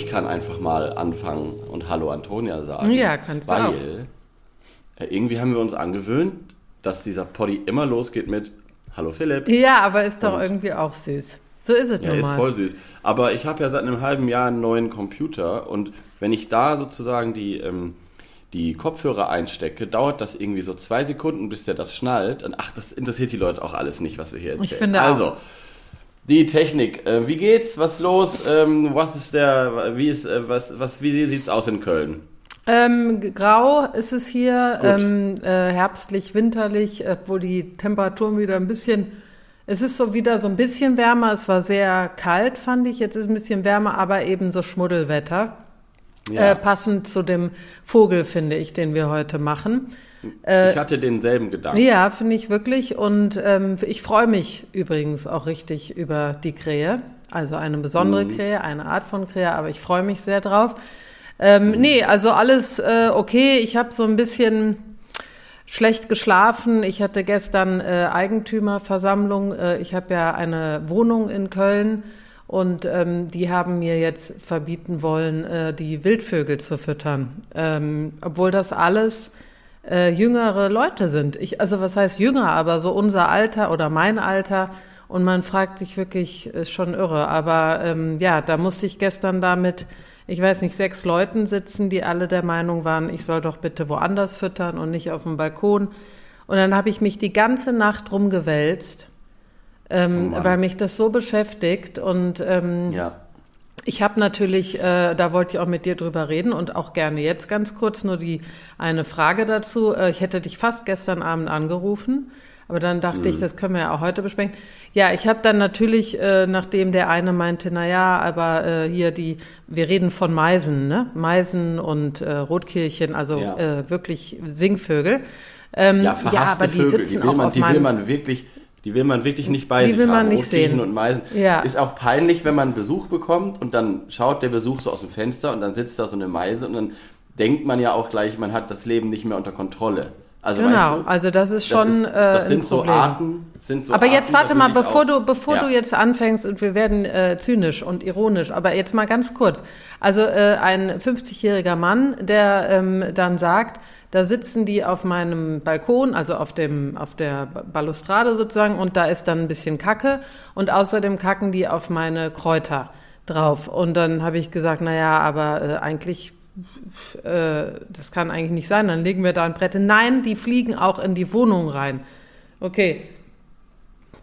ich kann einfach mal anfangen und Hallo Antonia sagen. Ja, kannst du weil, auch. Äh, irgendwie haben wir uns angewöhnt, dass dieser Poddy immer losgeht mit Hallo Philipp. Ja, aber ist doch Und- irgendwie auch süß. So ist es Ja, nun ist voll süß. Aber ich habe ja seit einem halben Jahr einen neuen Computer und wenn ich da sozusagen die, ähm, die Kopfhörer einstecke, dauert das irgendwie so zwei Sekunden, bis der das schnallt. Und ach, das interessiert die Leute auch alles nicht, was wir hier erzählen. Ich finde auch. Die Technik. Äh, wie geht's? Was ist los? Ähm, was ist der, wie ist, äh, was, was, wie sieht's aus in Köln? Ähm, grau ist es hier, ähm, äh, herbstlich, winterlich, obwohl die Temperaturen wieder ein bisschen, es ist so wieder so ein bisschen wärmer. Es war sehr kalt, fand ich. Jetzt ist ein bisschen wärmer, aber eben so Schmuddelwetter. Äh, passend zu dem Vogel, finde ich, den wir heute machen. Ich hatte denselben Gedanken. Ja, finde ich wirklich. Und ähm, ich freue mich übrigens auch richtig über die Krähe. Also eine besondere Krähe, eine Art von Krähe, aber ich freue mich sehr drauf. Ähm, Nee, also alles äh, okay. Ich habe so ein bisschen schlecht geschlafen. Ich hatte gestern äh, Eigentümerversammlung. Äh, ich habe ja eine Wohnung in Köln und ähm, die haben mir jetzt verbieten wollen, äh, die Wildvögel zu füttern. Ähm, obwohl das alles äh, jüngere Leute sind. Ich, also was heißt jünger, aber so unser Alter oder mein Alter. Und man fragt sich wirklich, ist schon irre. Aber ähm, ja, da musste ich gestern damit, ich weiß nicht, sechs Leuten sitzen, die alle der Meinung waren, ich soll doch bitte woanders füttern und nicht auf dem Balkon. Und dann habe ich mich die ganze Nacht rumgewälzt, ähm, Oh weil mich das so beschäftigt. Und ähm, Ja. Ich habe natürlich, äh, da wollte ich auch mit dir drüber reden und auch gerne jetzt ganz kurz nur die eine Frage dazu. Äh, ich hätte dich fast gestern Abend angerufen, aber dann dachte ich, das können wir ja auch heute besprechen. Ja, ich habe dann natürlich, äh, nachdem der eine meinte, na ja, aber äh, hier die, wir reden von Meisen, ne? Meisen und äh, Rotkehlchen, also Ja. äh, wirklich Singvögel. Ähm, Ja, verhasste aber die Vögel, sitzen die will auch man, auf die will man wirklich, die will man wirklich nicht bei Die sich will man haben. nicht Rotkehlchen sehen. und Meisen. Ja. Ist auch peinlich, wenn man Besuch bekommt und dann schaut der Besuch so aus dem Fenster und dann sitzt da so eine Meise und dann denkt man ja auch gleich, man hat das Leben nicht mehr unter Kontrolle. Also Genau, weißt du, also das ist schon das, ist, äh, das ein sind so. Arten, sind so aber Arten, jetzt warte mal, bevor auch- du, bevor ja. du jetzt anfängst und wir werden äh, zynisch und ironisch, aber jetzt mal ganz kurz. Also äh, ein 50-jähriger Mann, der ähm, dann sagt, da sitzen die auf meinem Balkon, also auf dem auf der Ba- Balustrade sozusagen, und da ist dann ein bisschen Kacke und außerdem kacken die auf meine Kräuter drauf. Und dann habe ich gesagt, na ja, aber äh, eigentlich äh, das kann eigentlich nicht sein, dann legen wir da ein Brett. Nein, die fliegen auch in die Wohnung rein. Okay.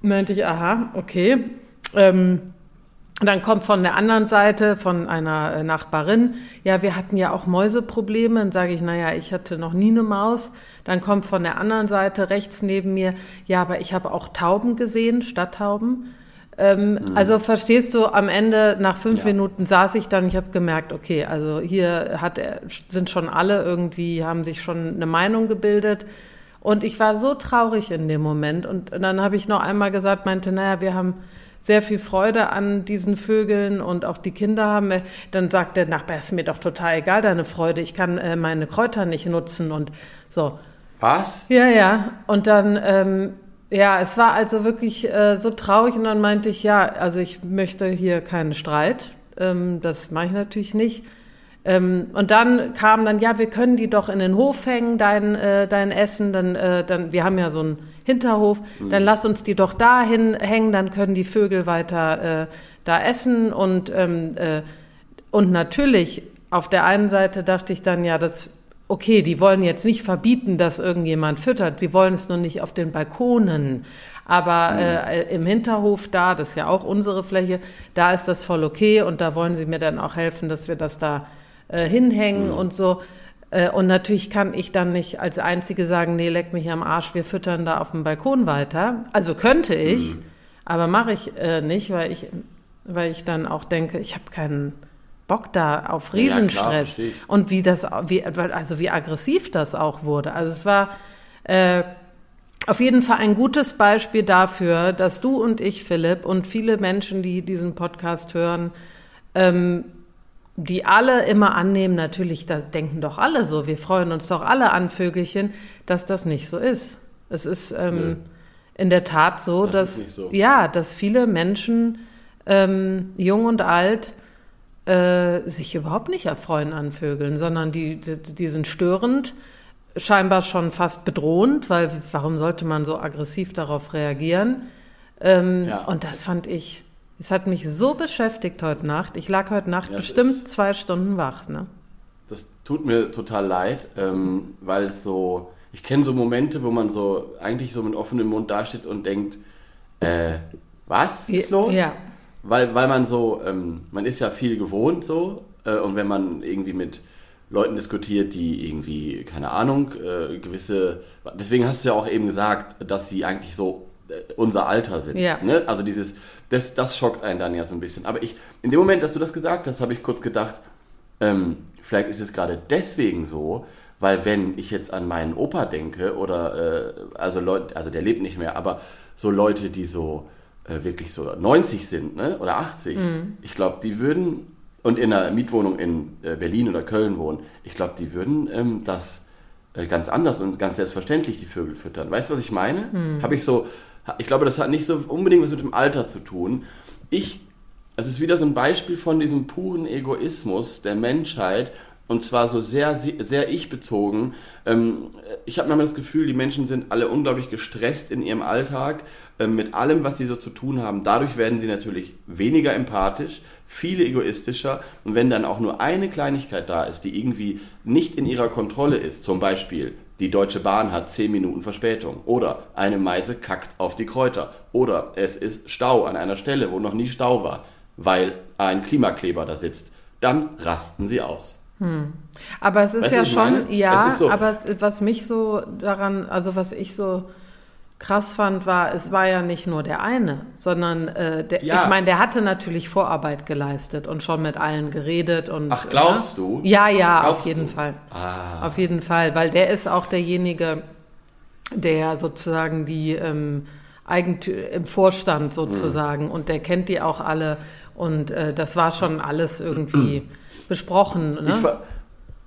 Meinte ich, aha, okay. Ähm, dann kommt von der anderen Seite, von einer äh, Nachbarin, ja, wir hatten ja auch Mäuseprobleme. Dann sage ich, naja, ich hatte noch nie eine Maus. Dann kommt von der anderen Seite rechts neben mir, ja, aber ich habe auch Tauben gesehen, Stadttauben. Ähm, Also verstehst du, am Ende, nach fünf Ja. Minuten saß ich dann, ich habe gemerkt, okay, also hier hat sind schon alle irgendwie, haben sich schon eine Meinung gebildet. Und ich war so traurig in dem Moment. Und dann habe ich noch einmal gesagt, meinte, naja, wir haben sehr viel Freude an diesen Vögeln und auch die Kinder haben. äh, Dann sagt der Nachbar, ist mir doch total egal, deine Freude, ich kann äh, meine Kräuter nicht nutzen und so. Was? Ja, ja. Und dann, ähm, ja, es war also wirklich äh, so traurig und dann meinte ich, ja, also ich möchte hier keinen Streit. Ähm, das mache ich natürlich nicht. Ähm, und dann kam dann, ja, wir können die doch in den Hof hängen, dein, äh, dein Essen. Dann, äh, dann, wir haben ja so einen Hinterhof, dann lass uns die doch dahin hängen, dann können die Vögel weiter äh, da essen. Und, ähm, äh, und natürlich, auf der einen Seite dachte ich dann, ja, das, okay, die wollen jetzt nicht verbieten, dass irgendjemand füttert, sie wollen es nur nicht auf den Balkonen. Aber äh, im Hinterhof da, das ist ja auch unsere Fläche, da ist das voll okay und da wollen sie mir dann auch helfen, dass wir das da äh, hinhängen und so. Äh, und natürlich kann ich dann nicht als Einzige sagen, nee, leck mich am Arsch, wir füttern da auf dem Balkon weiter. Also könnte ich, aber mache ich äh, nicht, weil ich, weil ich dann auch denke, ich habe keinen Bock da auf Ja, klar, Riesenstress. verstehe ich. und wie das, wie, also wie aggressiv das auch wurde. Also es war äh, auf jeden Fall ein gutes Beispiel dafür, dass du und ich, Philipp, und viele Menschen, die diesen Podcast hören, ähm, die alle immer annehmen, natürlich, da denken doch alle so, wir freuen uns doch alle an Vögelchen, dass das nicht so ist. Es ist ähm, in der Tat so, Das dass so. ja, dass viele Menschen, ähm, jung und alt, äh, sich überhaupt nicht erfreuen an Vögeln, sondern die, die, die sind störend, scheinbar schon fast bedrohend, weil warum sollte man so aggressiv darauf reagieren? Ähm, Ja. Und das fand ich, es hat mich so beschäftigt heute Nacht. Ich lag heute Nacht Ja, es bestimmt zwei Stunden wach. Ne? Das tut mir total leid, ähm, weil es so, ich kenne so Momente, wo man so eigentlich so mit offenem Mund dasteht und denkt, äh, was ist los? Ja. Weil, weil man so, ähm, man ist ja viel gewohnt so äh, und wenn man irgendwie mit Leuten diskutiert, die irgendwie, keine Ahnung, äh, gewisse, deswegen hast du ja auch eben gesagt, dass sie eigentlich so äh, unser Alter sind. Ja. Ne? Also dieses, das, das schockt einen dann ja so ein bisschen. Aber ich, in dem Moment, dass du das gesagt hast, habe ich kurz gedacht, ähm, vielleicht ist es gerade deswegen so, weil wenn ich jetzt an meinen Opa denke oder äh, also Leute, also der lebt nicht mehr, aber so Leute, die so äh, wirklich so 90 sind, ne, oder 80, ich glaube, die würden und in einer Mietwohnung in äh, Berlin oder Köln wohnen, ich glaube, die würden ähm, das äh, ganz anders und ganz selbstverständlich die Vögel füttern. Weißt du, was ich meine? Habe ich so, ich glaube, das hat nicht so unbedingt was mit dem Alter zu tun. Ich es ist wieder so ein Beispiel von diesem puren Egoismus der Menschheit und zwar so sehr, sehr ich-bezogen. Ähm, ich habe manchmal das Gefühl, die Menschen sind alle unglaublich gestresst in ihrem Alltag mit allem, was sie so zu tun haben. Dadurch werden sie natürlich weniger empathisch, viel egoistischer und wenn dann auch nur eine Kleinigkeit da ist, die irgendwie nicht in ihrer Kontrolle ist, zum Beispiel die Deutsche Bahn hat 10 Minuten Verspätung. Oder eine Meise kackt auf die Kräuter. Oder es ist Stau an einer Stelle, wo noch nie Stau war, weil ein Klimakleber da sitzt. Dann rasten sie aus. Aber es ist Weißt ja schon, meine? ja, so. aber es, was mich so daran, also was ich so krass fand, war, es war ja nicht nur der eine, sondern äh, der, Ja. ich meine, der hatte natürlich Vorarbeit geleistet und schon mit allen geredet und. Ach, glaubst ne? du? Ja, ja, Glaubst auf jeden du? Fall. Ah. Auf jeden Fall, weil der ist auch derjenige, der sozusagen die ähm, Eigentü im Vorstand sozusagen und der kennt die auch alle und äh, das war schon alles irgendwie besprochen. Ne?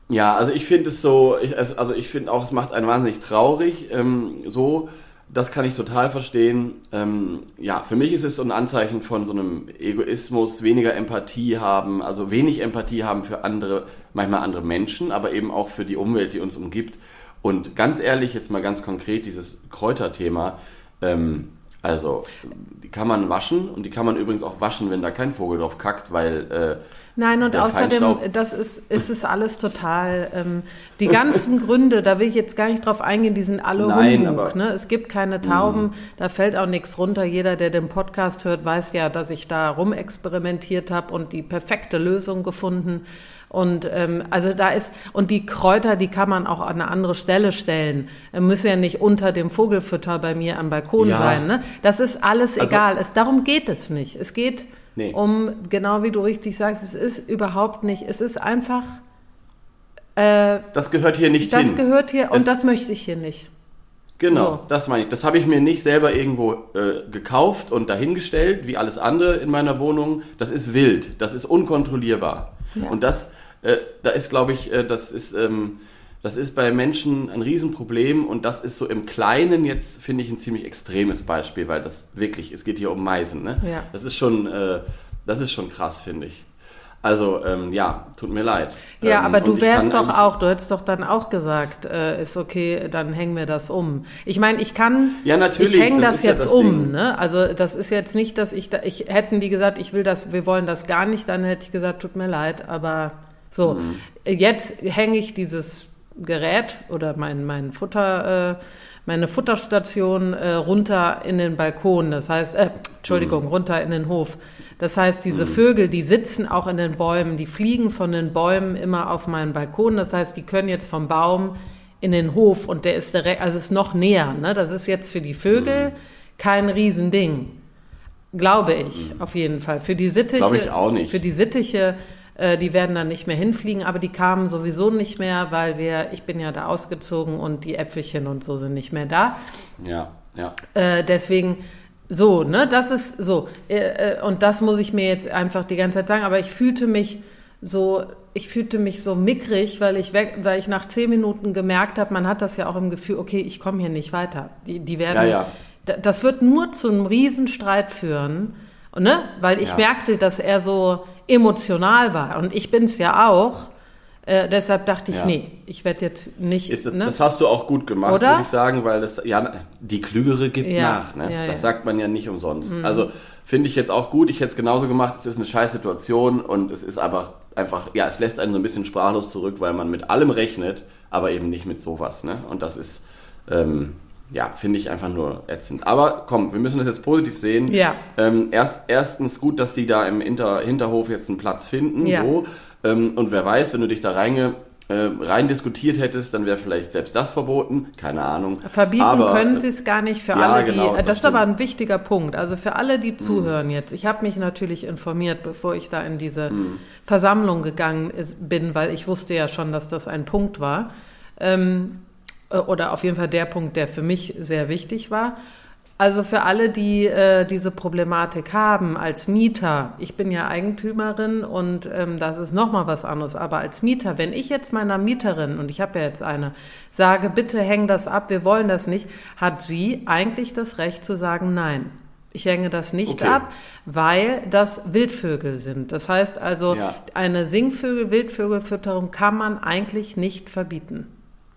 ja, also ich finde es so, ich, also ich finde auch, es macht einen wahnsinnig traurig. Ähm, so, das kann ich total verstehen. Ähm, ja, für mich ist es so ein Anzeichen von so einem Egoismus, weniger Empathie haben, also wenig Empathie haben für andere, manchmal andere Menschen, aber eben auch für die Umwelt, die uns umgibt. Und ganz ehrlich, jetzt mal ganz konkret dieses Kräuterthema. Ähm, also, die kann man waschen und die kann man übrigens auch waschen, wenn da kein Vogel drauf kackt, weil äh, Nein, und außerdem, das ist, ist es alles total, ähm, die ganzen Gründe, da will ich jetzt gar nicht drauf eingehen, die sind alle Nein, Humbug. aber- Ne? Es gibt keine Tauben, da fällt auch nichts runter. Jeder, der den Podcast hört, weiß ja, dass ich da rumexperimentiert habe und die perfekte Lösung gefunden. Und ähm, also da ist, und die Kräuter, die kann man auch an eine andere Stelle stellen. Äh, Müssen ja nicht unter dem Vogelfutter bei mir am Balkon Ja. sein. Ne? Das ist alles Also- egal. Es, darum geht es nicht. Es geht Nee. um, genau wie du richtig sagst, es ist überhaupt nicht, es ist einfach, äh, das gehört hier nicht das hin. gehört hier Es- und das möchte ich hier nicht. Genau, So. das meine ich. Das habe ich mir nicht selber irgendwo äh, gekauft und dahingestellt, wie alles andere in meiner Wohnung. Das ist wild, das ist unkontrollierbar. Ja. Und das, äh, da ist, glaube ich, äh, das ist, ähm, das ist bei Menschen ein Riesenproblem und das ist so im Kleinen jetzt, finde ich, ein ziemlich extremes Beispiel, weil das wirklich, es geht hier um Meisen, ne? Ja. Das ist schon, äh, das ist schon krass, finde ich. Also, ähm, ja, tut mir leid. Ja, ähm, aber du wärst doch auch, du hättest doch dann auch gesagt, äh, ist okay, dann hängen wir das um. Ich meine, ich kann, Ja, natürlich, ich hänge das das, ist ja jetzt das um, Ding. ne? Also das ist jetzt nicht, dass ich, da, ich hätten die gesagt, ich will das, wir wollen das gar nicht, dann hätte ich gesagt, tut mir leid, aber so, Mhm. jetzt hänge ich dieses Gerät oder mein, mein Futter, äh, meine Futterstation äh, runter in den Balkon, das heißt, äh, Entschuldigung, Mhm. runter in den Hof. Das heißt, diese Vögel, die sitzen auch in den Bäumen, die fliegen von den Bäumen immer auf meinen Balkon. Das heißt, die können jetzt vom Baum in den Hof und der ist direkt, also ist noch näher. Ne? Das ist jetzt für die Vögel Mhm. kein Riesending. Glaube ich, auf jeden Fall. Für die Sittiche, Glaube ich auch nicht. Für die Sittiche, äh, die werden dann nicht mehr hinfliegen, aber die kamen sowieso nicht mehr, weil wir, ich bin ja da ausgezogen und die Äpfelchen und so sind nicht mehr da. Ja, ja. Äh, deswegen so, ne, das ist so. Äh, äh, und das muss ich mir jetzt einfach die ganze Zeit sagen. Aber ich fühlte mich so, ich fühlte mich so mickrig, weil ich weg, weil ich nach zehn Minuten gemerkt habe, man hat das ja auch im Gefühl, okay, ich komme hier nicht weiter. Die, die werden, Ja, ja. Da- das wird nur zu einem Riesenstreit führen. Ne? Weil ich Ja. merkte, dass er so emotional war. Und ich bin es ja auch. Äh, deshalb dachte ich, Ja. nee, ich werde jetzt nicht. Ist das, ne? das hast du auch gut gemacht, Oder? würde ich sagen, weil das, ja, die Klügere gibt Ja, nach. Ne? ja, das. Mhm. sagt man ja nicht umsonst. Also finde ich jetzt auch gut. Ich hätte es genauso gemacht. Es ist eine scheiß Situation und es ist einfach, einfach, ja, es lässt einen so ein bisschen sprachlos zurück, weil man mit allem rechnet, aber eben nicht mit sowas. Ne? Und das ist, ähm, ja, finde ich einfach nur ätzend. Aber komm, wir müssen das jetzt positiv sehen. Ja. Ähm, erst, erstens gut, dass die da im Hinter, Hinterhof jetzt einen Platz finden. Ja. So. Ähm, und wer weiß, wenn du dich da reinge, äh, rein diskutiert hättest, dann wäre vielleicht selbst das verboten. Keine Ahnung. Verbieten Aber, können sie es gar nicht für Ja, alle, die. genau, das, das ist aber ein wichtiger Punkt. Also für alle, die zuhören jetzt. Ich habe mich natürlich informiert, bevor ich da in diese Versammlung gegangen bin, weil ich wusste ja schon, dass das ein Punkt war. Ähm, äh, oder auf jeden Fall der Punkt, der für mich sehr wichtig war. Also für alle, die äh, diese Problematik haben als Mieter, ich bin ja Eigentümerin und ähm, das ist nochmal was anderes, aber als Mieter, wenn ich jetzt meiner Mieterin, und ich habe ja jetzt eine, sage, bitte häng das ab, wir wollen das nicht, hat sie eigentlich das Recht zu sagen, nein. Ich hänge das nicht Okay. ab, weil das Wildvögel sind. Das heißt also, Ja. eine Singvögel-Wildvögelfütterung kann man eigentlich nicht verbieten.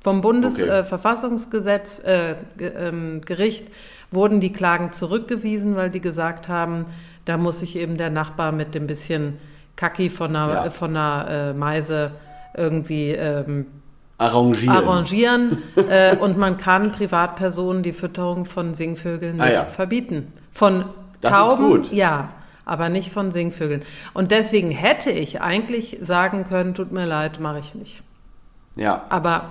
Vom Okay. Bundesverfassungsgesetz, äh, Ge- ähm, Gericht wurden die Klagen zurückgewiesen, weil die gesagt haben, da muss sich eben der Nachbar mit dem bisschen Kacki von einer, Ja. äh, von einer äh, Meise irgendwie ähm, arrangieren. arrangieren äh, und man kann Privatpersonen die Fütterung von Singvögeln Ah, nicht ja. verbieten. Von Das Tauben, ja, aber nicht von Singvögeln. Und deswegen hätte ich eigentlich sagen können, tut mir leid, mache ich nicht. Ja. Aber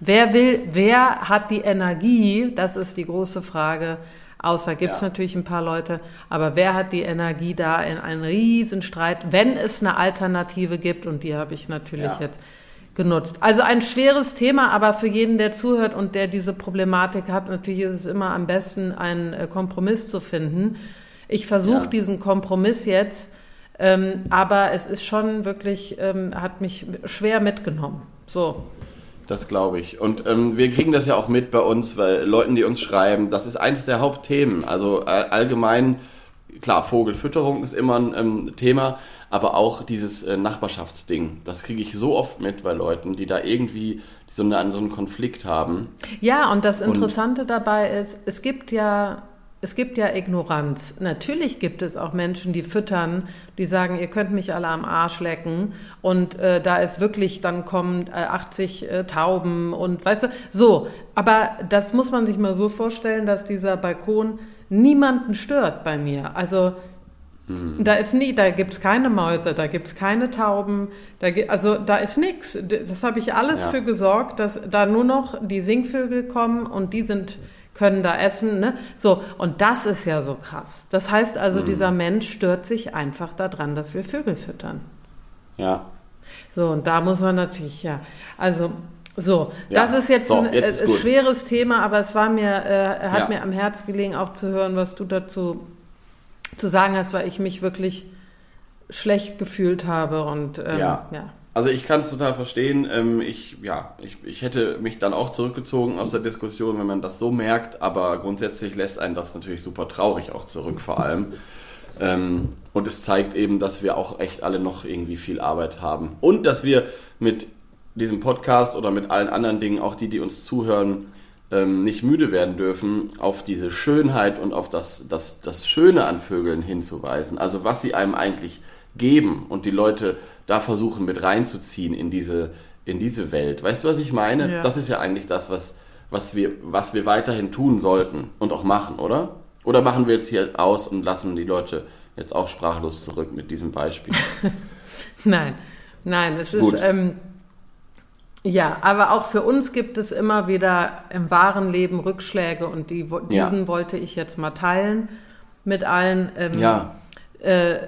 wer will, wer hat die Energie, das ist die große Frage, außer gibt es Ja. natürlich ein paar Leute, aber wer hat die Energie da in einen riesen Streit, wenn es eine Alternative gibt und die habe ich natürlich Ja. jetzt genutzt. Also ein schweres Thema, aber für jeden, der zuhört und der diese Problematik hat, natürlich ist es immer am besten, einen äh, Kompromiss zu finden. Ich versuche Ja. diesen Kompromiss jetzt, ähm, aber es ist schon wirklich, ähm, hat mich schwer mitgenommen. So. Das glaube ich. Und ähm, wir kriegen das ja auch mit bei uns, weil Leuten, die uns schreiben, das ist eines der Hauptthemen. Also allgemein, klar, Vogelfütterung ist immer ein ähm, Thema, aber auch dieses äh, Nachbarschaftsding. Das kriege ich so oft mit bei Leuten, die da irgendwie so, eine, so einen Konflikt haben. Ja, und das Interessante dabei ist, es gibt ja, es gibt ja Ignoranz. Natürlich gibt es auch Menschen, die füttern, die sagen, ihr könnt mich alle am Arsch lecken und äh, da ist wirklich, dann kommen äh, 80 äh, Tauben und weißt du, so. Aber das muss man sich mal so vorstellen, dass dieser Balkon niemanden stört bei mir. Also da ist nie, da gibt's keine Mäuse, da gibt's keine Tauben, da, also da ist. D- Das habe ich alles Ja. für gesorgt, dass da nur noch die Singvögel kommen und die sind können da essen, ne? So und das ist ja so krass. Das heißt also, dieser Mensch stört sich einfach daran, dass wir Vögel füttern. Ja. So und da muss man natürlich ja, also so, Ja. das ist jetzt So, ein jetzt ist äh, schweres Thema, aber es war mir, äh, hat Ja. mir am Herz gelegen, auch zu hören, was du dazu zu sagen hast, weil ich mich wirklich schlecht gefühlt habe und ähm, Ja. ja. Also ich kann es total verstehen. Ähm, ich, ja, ich, ich hätte mich dann auch zurückgezogen aus der Diskussion, wenn man das so merkt, aber grundsätzlich lässt einen das natürlich super traurig auch zurück vor allem. Ähm, und es zeigt eben, dass wir auch echt alle noch irgendwie viel Arbeit haben. Und dass wir mit diesem Podcast oder mit allen anderen Dingen, auch die, die uns zuhören, ähm, nicht müde werden dürfen, auf diese Schönheit und auf das, das, das Schöne an Vögeln hinzuweisen. Also was sie einem eigentlich geben und die Leute da versuchen mit reinzuziehen in diese, in diese Welt. Weißt du, was ich meine? Ja. Das ist ja eigentlich das, was, was, wir, was wir weiterhin tun sollten und auch machen, oder? Oder machen wir jetzt hier aus und lassen die Leute jetzt auch sprachlos zurück mit diesem Beispiel? Nein, nein, es Gut. ist ähm, ja, aber auch für uns gibt es immer wieder im wahren Leben Rückschläge und die, wo- Ja. diesen wollte ich jetzt mal teilen mit allen. Ähm, ja. Äh,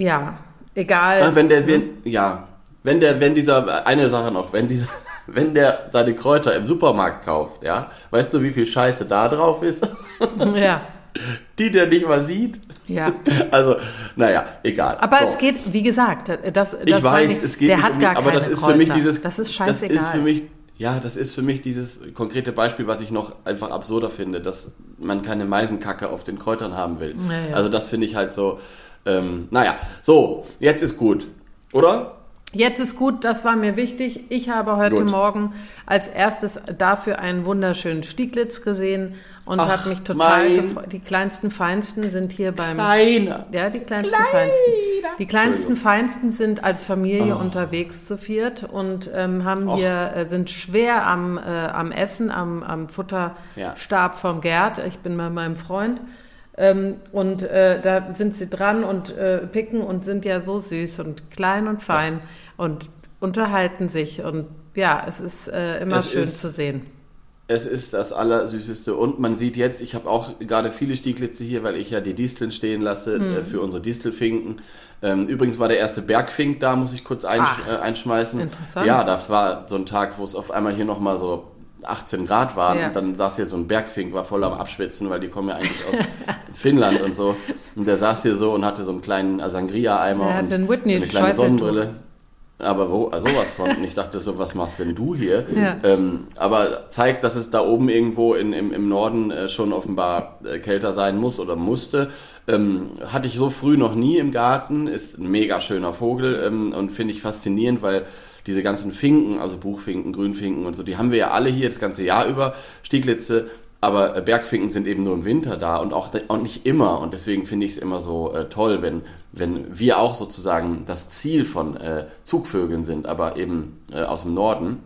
ja, egal. Wenn der, wenn, ja, wenn der, wenn dieser, eine Sache noch, wenn dieser, wenn der seine Kräuter im Supermarkt kauft, ja, weißt du, wie viel Scheiße da drauf ist, ja, die der nicht mal sieht? ja. Also, naja, egal. Aber So. es geht, wie gesagt, das, das ich weiß, nicht, es geht der nicht hat um, gar aber keine das ist Kräuter. für mich dieses, Das ist scheißegal. Das ist für mich, Ja, das ist für mich dieses konkrete Beispiel, was ich noch einfach absurder finde, dass man keine Meisenkacke auf den Kräutern haben will. Ja, ja. Also das finde ich halt so, ähm, naja, so, jetzt ist gut, oder? Jetzt ist gut, das war mir wichtig. Ich habe heute Gut. Morgen als erstes dafür einen wunderschönen Stieglitz gesehen und habe mich total gefreut. Die kleinsten Feinsten sind hier beim Keiner. Ja, die kleinsten Kleiner. Feinsten. Die kleinsten. Feinsten sind als Familie Oh. unterwegs zu viert und ähm, haben Och. hier, äh, sind schwer am, äh, am Essen, am, am Futterstab vom Gerd. Ich bin bei meinem Freund. Ähm, und äh, da sind sie dran und äh, picken und sind ja so süß und klein und fein und unterhalten sich. Und ja, es ist äh, immer Es schön ist- zu sehen. Es ist das Allersüßeste. Und man sieht jetzt, ich habe auch gerade viele Stieglitze hier, weil ich ja die Disteln stehen lasse Mhm. für unsere Distelfinken. Ähm, übrigens war der erste Bergfink da, muss ich kurz einsch Ach, äh, einschmeißen. interessant. Ja, das war so ein Tag, wo es auf einmal hier nochmal so 18 Grad waren Ja. und dann saß hier so ein Bergfink, war voll am Abschwitzen, weil die kommen ja eigentlich aus Finnland und so. Und der saß hier so und hatte so einen kleinen Sangria-Eimer Der und eine kleine. Sonnenbrille. Aber wo, also sowas von. Und ich dachte so, was machst denn du hier? Ja. Ähm, aber zeigt, dass es da oben irgendwo in, im, im Norden äh, schon offenbar äh, kälter sein muss oder musste. Ähm, hatte ich so früh noch nie im Garten. Ist ein mega schöner Vogel ähm, und finde ich faszinierend, weil diese ganzen Finken, also Buchfinken, Grünfinken und so, die haben wir ja alle hier das ganze Jahr über. Stieglitze, aber äh, Bergfinken sind eben nur im Winter da und auch, auch nicht immer. Und deswegen finde ich es immer so äh, toll, wenn, wenn wir auch sozusagen das Ziel von äh, Zugvögeln sind, aber eben äh, aus dem Norden.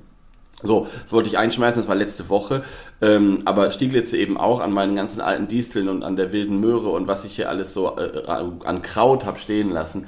So, das wollte ich einschmeißen, das war letzte Woche. Ähm, aber Stieglitze eben auch an meinen ganzen alten Disteln und an der wilden Möhre und was ich hier alles so äh, an Kraut habe stehen lassen.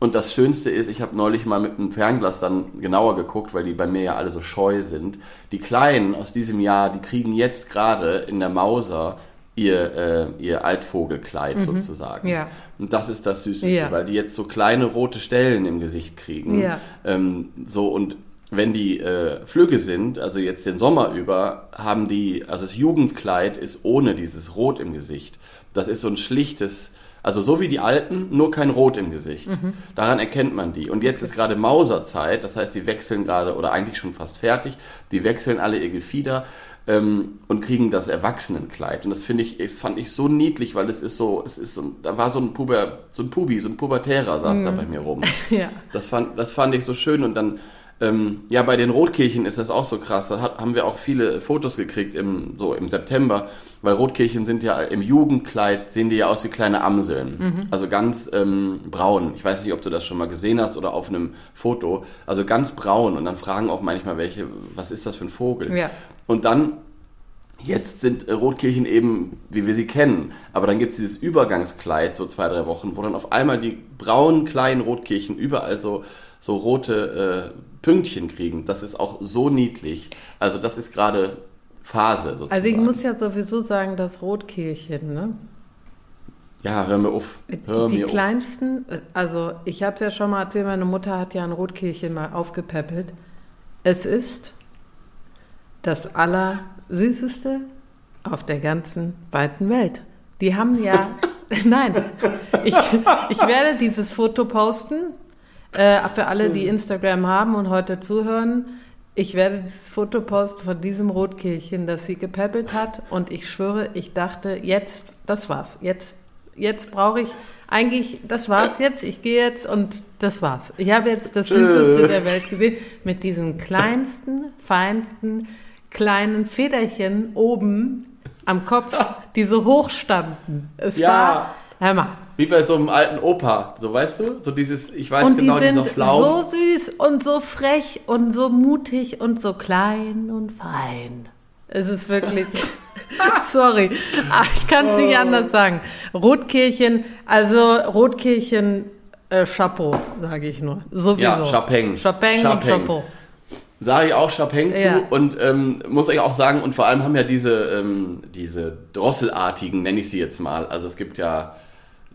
Und das Schönste ist, ich habe neulich mal mit einem Fernglas dann genauer geguckt, weil die bei mir ja alle so scheu sind. Die Kleinen aus diesem Jahr, die kriegen jetzt gerade in der Mauser ihr, äh, ihr Altvogelkleid sozusagen. Ja. Und das ist das Süßeste, Ja. weil die jetzt so kleine rote Stellen im Gesicht kriegen. Ja. Ähm, so und wenn die äh, Flügge sind, also jetzt den Sommer über, haben die, also das Jugendkleid ist ohne dieses Rot im Gesicht. Das ist so ein schlichtes, also so wie die Alten, nur kein Rot im Gesicht. Daran erkennt man die. Und jetzt ist gerade Mauserzeit, das heißt, die wechseln gerade, oder eigentlich schon fast fertig, die wechseln alle ihr Gefieder ähm, und kriegen das Erwachsenenkleid. Und das finde ich, das fand ich so niedlich, weil es ist so, es ist so, da war so ein Puber, so ein Pubi, so ein Pubertärer saß da bei mir rum. Ja. Das fand, das fand ich so schön und dann, ähm, ja, bei den Rotkirchen ist das auch so krass. Da hat, haben wir auch viele Fotos gekriegt im, so im September, weil Rotkirchen sind ja im Jugendkleid, sehen die ja aus wie kleine Amseln. Also ganz ähm, braun. Ich weiß nicht, ob du das schon mal gesehen hast oder auf einem Foto. Also ganz braun und dann fragen auch manchmal welche, was ist das für ein Vogel? Ja. Und dann Jetzt sind äh, Rotkirchen eben, wie wir sie kennen. Aber dann gibt es dieses Übergangskleid, so zwei, drei Wochen, wo dann auf einmal die braunen kleinen Rotkirchen überall so, so rote äh, Pünktchen kriegen. Das ist auch so niedlich. Also das ist gerade Phase sozusagen. Also ich muss ja sowieso sagen, das Rotkehlchen, ne? ja, hör mir auf. Hör die mir auf. kleinsten, also ich habe es ja schon mal erzählt, meine Mutter hat ja ein Rotkehlchen mal aufgepäppelt. Es ist das Allersüßeste auf der ganzen weiten Welt. Die haben ja, nein, ich, ich werde dieses Foto posten äh, für alle, die Instagram haben und heute zuhören. Ich werde dieses Foto posten von diesem Rotkehlchen, das sie gepäppelt hat. Und ich schwöre, ich dachte, jetzt, das war's. Jetzt, jetzt brauche ich eigentlich, das war's jetzt. Ich gehe jetzt und das war's. Ich habe jetzt das Süßeste der Welt gesehen mit diesen kleinsten, feinsten, kleinen Federchen oben am Kopf, die so hoch standen. Es Ja. war, hör mal, Wie bei so einem alten Opa, so weißt du? So dieses, ich weiß und genau, die sind dieser Flaum. so süß und so frech und so mutig und so klein und fein. Es ist wirklich. Sorry, Ach, ich kann es Oh. nicht anders sagen. Rotkirchen, also Rotkirchen äh, Chapeau, sage ich nur. Sowieso. Ja, Chapeng. Chapeng, und Chapeng. Chapeau. Sage ich auch Chapeng Ja. zu und ähm, muss ich auch sagen, und vor allem haben ja diese, ähm, diese Drosselartigen, nenne ich sie jetzt mal, also es gibt ja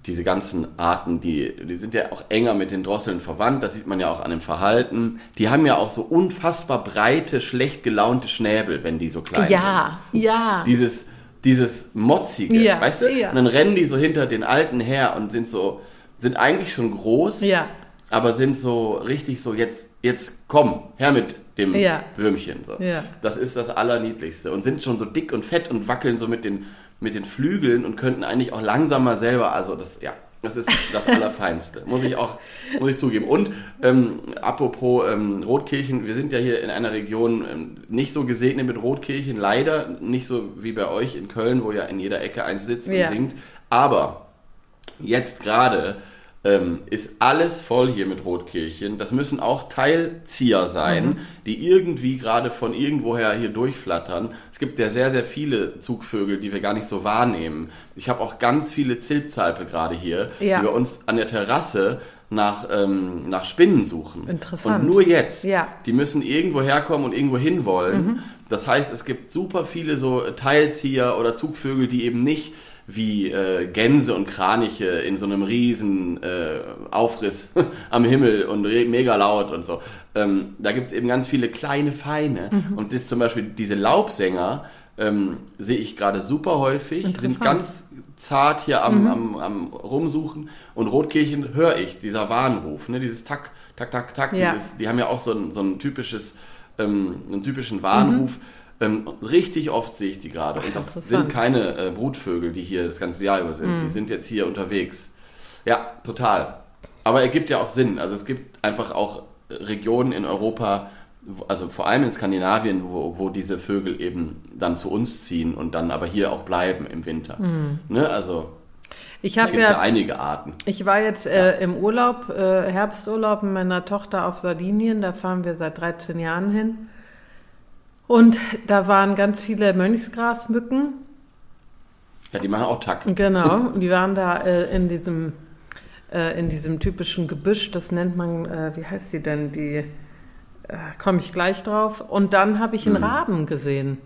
diese ganzen Arten, die, die sind ja auch enger mit den Drosseln verwandt, das sieht man ja auch an dem Verhalten. Die haben ja auch so unfassbar breite, schlecht gelaunte Schnäbel, wenn die so klein sind. Ja, ja. Dieses, dieses Motzige, Ja, weißt du? ja. Und dann rennen die so hinter den Alten her und sind so, sind eigentlich schon groß, Ja. aber sind so richtig so, jetzt, jetzt komm, her mit dem Ja. Würmchen. So. Ja. Das ist das Allerniedlichste und sind schon so dick und fett und wackeln so mit den, mit den Flügeln und könnten eigentlich auch langsam mal selber, also das, ja, das ist das Allerfeinste, muss ich auch, muss ich zugeben. Und ähm, apropos ähm, Rotkehlchen, wir sind ja hier in einer Region ähm, nicht so gesegnet mit Rotkehlchen, leider nicht so wie bei euch in Köln, wo ja in jeder Ecke eins sitzt Ja. und singt. Aber jetzt gerade ähm, ist alles voll hier mit Rotkehlchen. Das müssen auch Teilzieher sein, die irgendwie gerade von irgendwoher hier durchflattern. Es gibt ja sehr, sehr viele Zugvögel, die wir gar nicht so wahrnehmen. Ich habe auch ganz viele Zilpzalpe gerade hier, Ja. die bei uns an der Terrasse nach, ähm, nach Spinnen suchen. Interessant. Und nur jetzt. Ja. Die müssen irgendwo herkommen und irgendwo hinwollen. Das heißt, es gibt super viele so Teilzieher oder Zugvögel, die eben nicht wie äh, Gänse und Kraniche in so einem riesen äh, Aufriss am Himmel und mega laut und so. Ähm, da gibt es eben ganz viele kleine Feine. Und das zum Beispiel diese Laubsänger ähm, sehe ich gerade super häufig, sind ganz zart hier am, am, am Rumsuchen und Rotkehlchen höre ich, dieser Warnruf, ne, dieses Tack, Tack, Tack, Tack, Ja. dieses, die haben ja auch so ein, so ein typisches, ähm, einen typischen Warnruf. Ähm, richtig oft sehe ich die gerade. Und das sind keine äh, Brutvögel, die hier das ganze Jahr über sind. Die sind jetzt hier unterwegs. Ja, total. Aber er gibt ja auch Sinn. Also es gibt einfach auch Regionen in Europa, also vor allem in Skandinavien, wo, wo diese Vögel eben dann zu uns ziehen und dann aber hier auch bleiben im Winter. Ne? Also Ich da habe gibt es ja ja, einige Arten. ich war jetzt äh, im Urlaub, äh, Herbsturlaub mit meiner Tochter auf Sardinien. Da fahren wir seit 13 Jahren hin. Und da waren ganz viele Mönchsgrasmücken. Ja, die machen auch Tack. Genau, und die waren da äh, in diesem äh, in diesem typischen Gebüsch, das nennt man, äh, wie heißt die denn, die äh, komme ich gleich drauf. Und dann habe ich einen Raben gesehen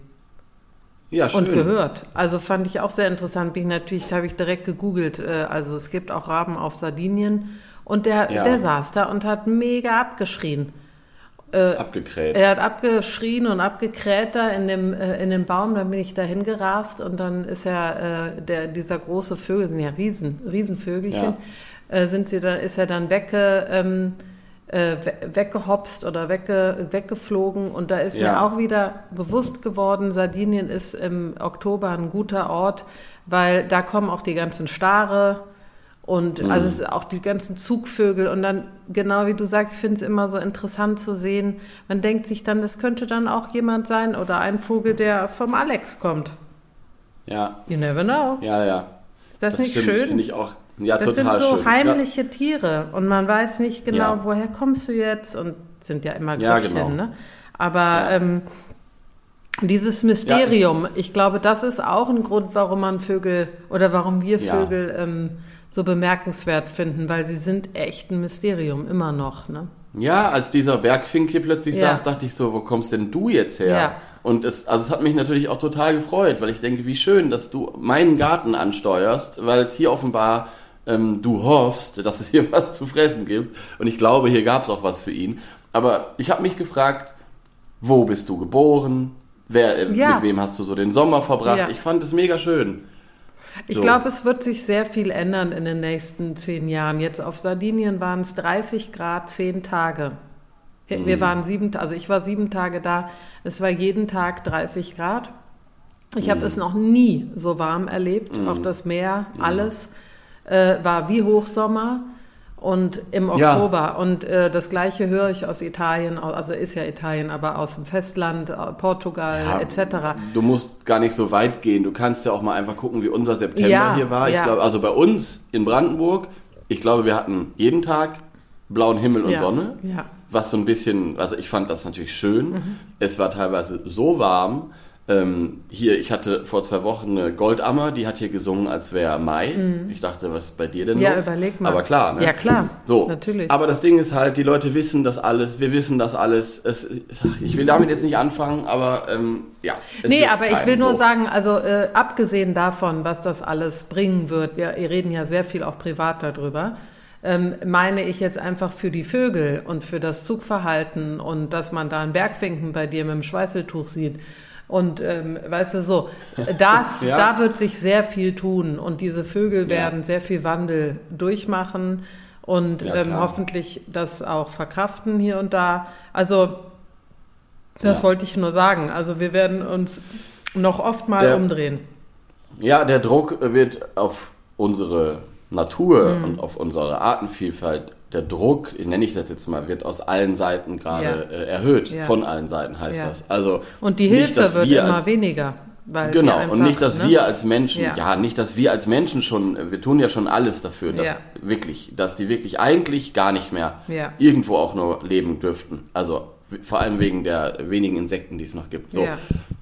Ja, schön. und gehört. Also fand ich auch sehr interessant. Bin ich natürlich, habe ich direkt gegoogelt. Äh, also es gibt auch Raben auf Sardinien. Und der, Ja. der saß da und hat mega abgeschrien. Abgekräht. Er hat abgeschrien und abgekräht da in dem, äh, in dem Baum, dann bin ich da hingerast und dann ist er, äh, der, dieser große Vögel, sind ja Riesen, Riesenvögelchen, äh, sind sie da, ist er dann wegge, ähm, äh, we- weggehopst oder wegge, weggeflogen und da ist mir Ja. auch wieder bewusst geworden, Sardinien ist im Oktober ein guter Ort, weil da kommen auch die ganzen Stare und Mhm. also auch die ganzen Zugvögel und dann, genau wie du sagst, ich finde es immer so interessant zu sehen. Man denkt sich dann, das könnte dann auch jemand sein oder ein Vogel, der vom Alex kommt. Ja, You never know. ja, ja. Ist das, nicht stimmt, schön? Finde ich auch. Ja, das total sind so schön. heimliche Tiere und man weiß nicht genau, Ja. woher kommst du jetzt und sind ja immer Ja, Glöckchen, genau. ne? Aber ähm, dieses Mysterium, ich glaube, das ist auch ein Grund, warum man Vögel oder warum wir. Vögel ähm, so bemerkenswert finden, weil sie sind echt ein Mysterium, immer noch, ne? Ja, als dieser Bergfink hier plötzlich Ja. saß, dachte ich so, wo kommst denn du jetzt her? Ja. Und es, also es hat mich natürlich auch total gefreut, weil ich denke, wie schön, dass du meinen Garten ansteuerst, weil es hier offenbar ähm, du hoffst, dass es hier was zu fressen gibt. Und ich glaube, hier gab es auch was für ihn. Aber ich habe mich gefragt, wo bist du geboren? Wer, äh, Ja. Mit wem hast du so den Sommer verbracht? Ja. Ich fand es mega schön. Ich So. glaube, es wird sich sehr viel ändern in den nächsten zehn Jahren. Jetzt auf Sardinien waren es 30 Grad, zehn Tage. Mhm. Wir waren sieben, also ich war sieben Tage da. Es war jeden Tag 30 Grad. Ich Mhm. habe es noch nie so warm erlebt. Auch das Meer, alles äh, war wie Hochsommer und im Ja. Oktober. Und äh, das Gleiche höre ich aus Italien, also ist ja Italien, aber aus dem Festland, äh, Portugal Ja, etc. Du musst gar nicht so weit gehen. Du kannst ja auch mal einfach gucken, wie unser September Ja, hier war. Ich ja. glaube, also bei uns in Brandenburg, ich glaube, wir hatten jeden Tag blauen Himmel und Ja, Sonne. ja. Was so ein bisschen, also ich fand das natürlich schön. Mhm. Es war teilweise so warm. Ähm, hier, ich hatte vor zwei Wochen eine Goldammer, die hat hier gesungen, als wäre Mai. Ich dachte, was ist bei dir denn Mhm. Ja, los? überleg mal. Aber klar, ne? Ja, klar. So, Natürlich. Aber das Ding ist halt, die Leute wissen das alles, wir wissen das alles. Es, ich will damit jetzt nicht anfangen, aber ähm, ja. Nee, aber ich will nur so. sagen, also äh, abgesehen davon, was das alles bringen wird, wir reden ja sehr viel auch privat darüber, ähm, meine ich jetzt einfach für die Vögel und für das Zugverhalten und dass man da einen Bergfinken bei dir mit dem Schweißeltuch sieht. Und ähm, weißt du so, das, Ja. da wird sich sehr viel tun und diese Vögel Ja. werden sehr viel Wandel durchmachen und Ja, ähm, hoffentlich das auch verkraften hier und da. Also Das Ja. wollte ich nur sagen. Also wir werden uns noch oft mal Der- umdrehen. Ja, der Druck wird auf unsere Natur Mhm. und auf unsere Artenvielfalt, der Druck, nenne ich das jetzt mal, wird aus allen Seiten gerade Ja. äh, erhöht. Ja. Von allen Seiten heißt Ja. das. Also Und die nicht, Hilfe dass wird wir immer als, weniger. Genau, einfach, und nicht, dass ne? wir als Menschen, Ja. nicht, dass wir als Menschen schon, wir tun ja schon alles dafür, dass wirklich, dass die wirklich eigentlich gar nicht mehr irgendwo auch nur leben dürften. Also vor allem wegen der wenigen Insekten, die es noch gibt. So.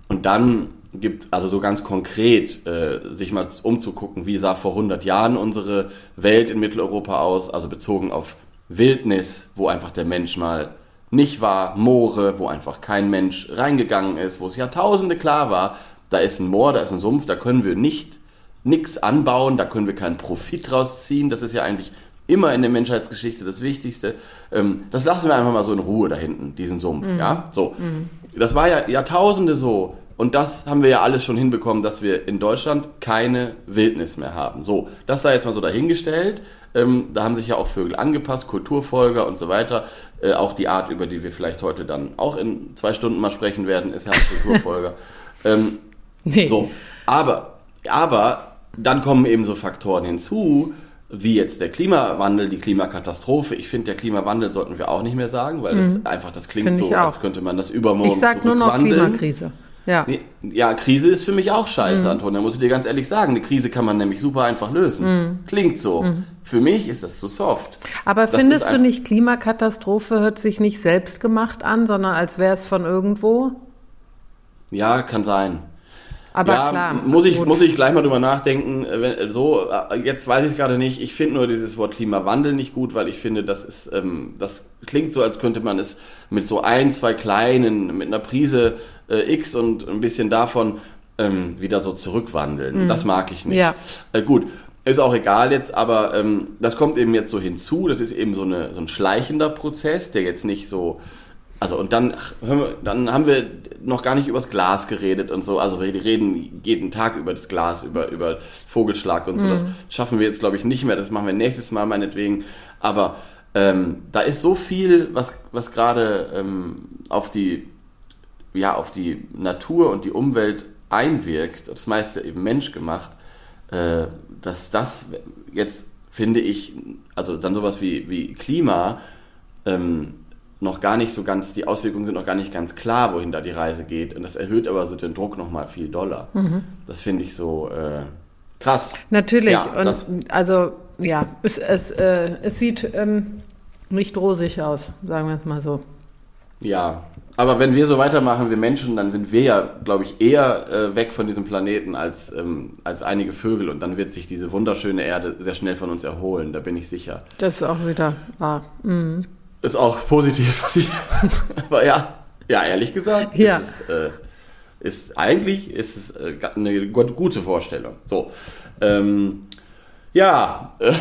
Und dann gibt also so ganz konkret, äh, sich mal umzugucken, wie sah vor 100 Jahren unsere Welt in Mitteleuropa aus, also bezogen auf Wildnis, wo einfach der Mensch mal nicht war, Moore, wo einfach kein Mensch reingegangen ist, wo es Jahrtausende klar war, da ist ein Moor, da ist ein Sumpf, da können wir nicht nichts anbauen, da können wir keinen Profit rausziehen. Das ist ja eigentlich immer in der Menschheitsgeschichte das Wichtigste. Ähm, das lassen wir einfach mal so in Ruhe da hinten, diesen Sumpf. Ja, so. Das war ja Jahrtausende so. Und das haben wir ja alles schon hinbekommen, dass wir in Deutschland keine Wildnis mehr haben. So, das sei jetzt mal so dahingestellt. Ähm, da haben sich ja auch Vögel angepasst, Kulturfolger und so weiter. Äh, auch die Art, über die wir vielleicht heute dann auch in zwei Stunden mal sprechen werden, ist ja ein Kulturfolger. ähm, Nee. so, aber, aber dann kommen eben so Faktoren hinzu, wie jetzt der Klimawandel, die Klimakatastrophe. Ich finde, der Klimawandel sollten wir auch nicht mehr sagen, weil das einfach, das klingt so, als könnte man das übermorgen Ich sag nur noch. Klimakrise. Ja. Nee, Ja, Krise ist für mich auch Mhm. scheiße, Anton. Da muss ich dir ganz ehrlich sagen. Eine Krise kann man nämlich super einfach lösen. Mhm. Klingt so. Für mich ist das zu soft. Aber Das findest du nicht, Klimakatastrophe hört sich nicht selbst gemacht an, sondern als wäre es von irgendwo? Ja, kann sein. Aber ja, klar. muss ich, gut. muss ich gleich mal drüber nachdenken. äh, So, äh, jetzt weiß ich es gerade nicht. Ich finde nur dieses Wort Klimawandel nicht gut, weil ich finde, das ist, ähm, das klingt so, als könnte man es mit so ein, zwei kleinen, mit einer Prise äh, X und ein bisschen davon ähm, wieder so zurückwandeln. Das mag ich nicht. Mhm. Ja. Äh, gut, ist auch egal jetzt, aber ähm, das kommt eben jetzt so hinzu. Das ist eben so, eine, so ein schleichender Prozess, der jetzt nicht so. Also und dann, ach, hören wir, dann haben wir noch gar nicht übers Glas geredet und so. Also wir reden jeden Tag über das Glas, über, über Vogelschlag und so. Das schaffen wir jetzt, glaube ich, nicht mehr. Das machen wir nächstes Mal meinetwegen. Aber ähm, da ist so viel, was, was gerade ähm, auf die ja, auf die Natur und die Umwelt einwirkt, das meiste eben menschgemacht, äh, dass das jetzt, finde ich, also dann sowas wie, wie Klima, ähm, noch gar nicht so ganz, die Auswirkungen sind noch gar nicht ganz klar, wohin da die Reise geht. Und das erhöht aber so den Druck nochmal viel doller. Das finde ich so äh, krass. Natürlich. Ja, und das- also, ja, es, es, äh, es sieht ähm, nicht rosig aus, sagen wir es mal so. Ja, aber wenn wir so weitermachen, wir Menschen, dann sind wir ja, glaube ich, eher äh, weg von diesem Planeten als, ähm, als einige Vögel und dann wird sich diese wunderschöne Erde sehr schnell von uns erholen, da bin ich sicher. Das ist auch wieder wahr. Mhm. Ist auch positiv, was ich. aber ja, ja, ehrlich gesagt, Ja. ist es, äh, ist eigentlich ist es äh, eine gut- gute Vorstellung. So. Ähm, ja, äh,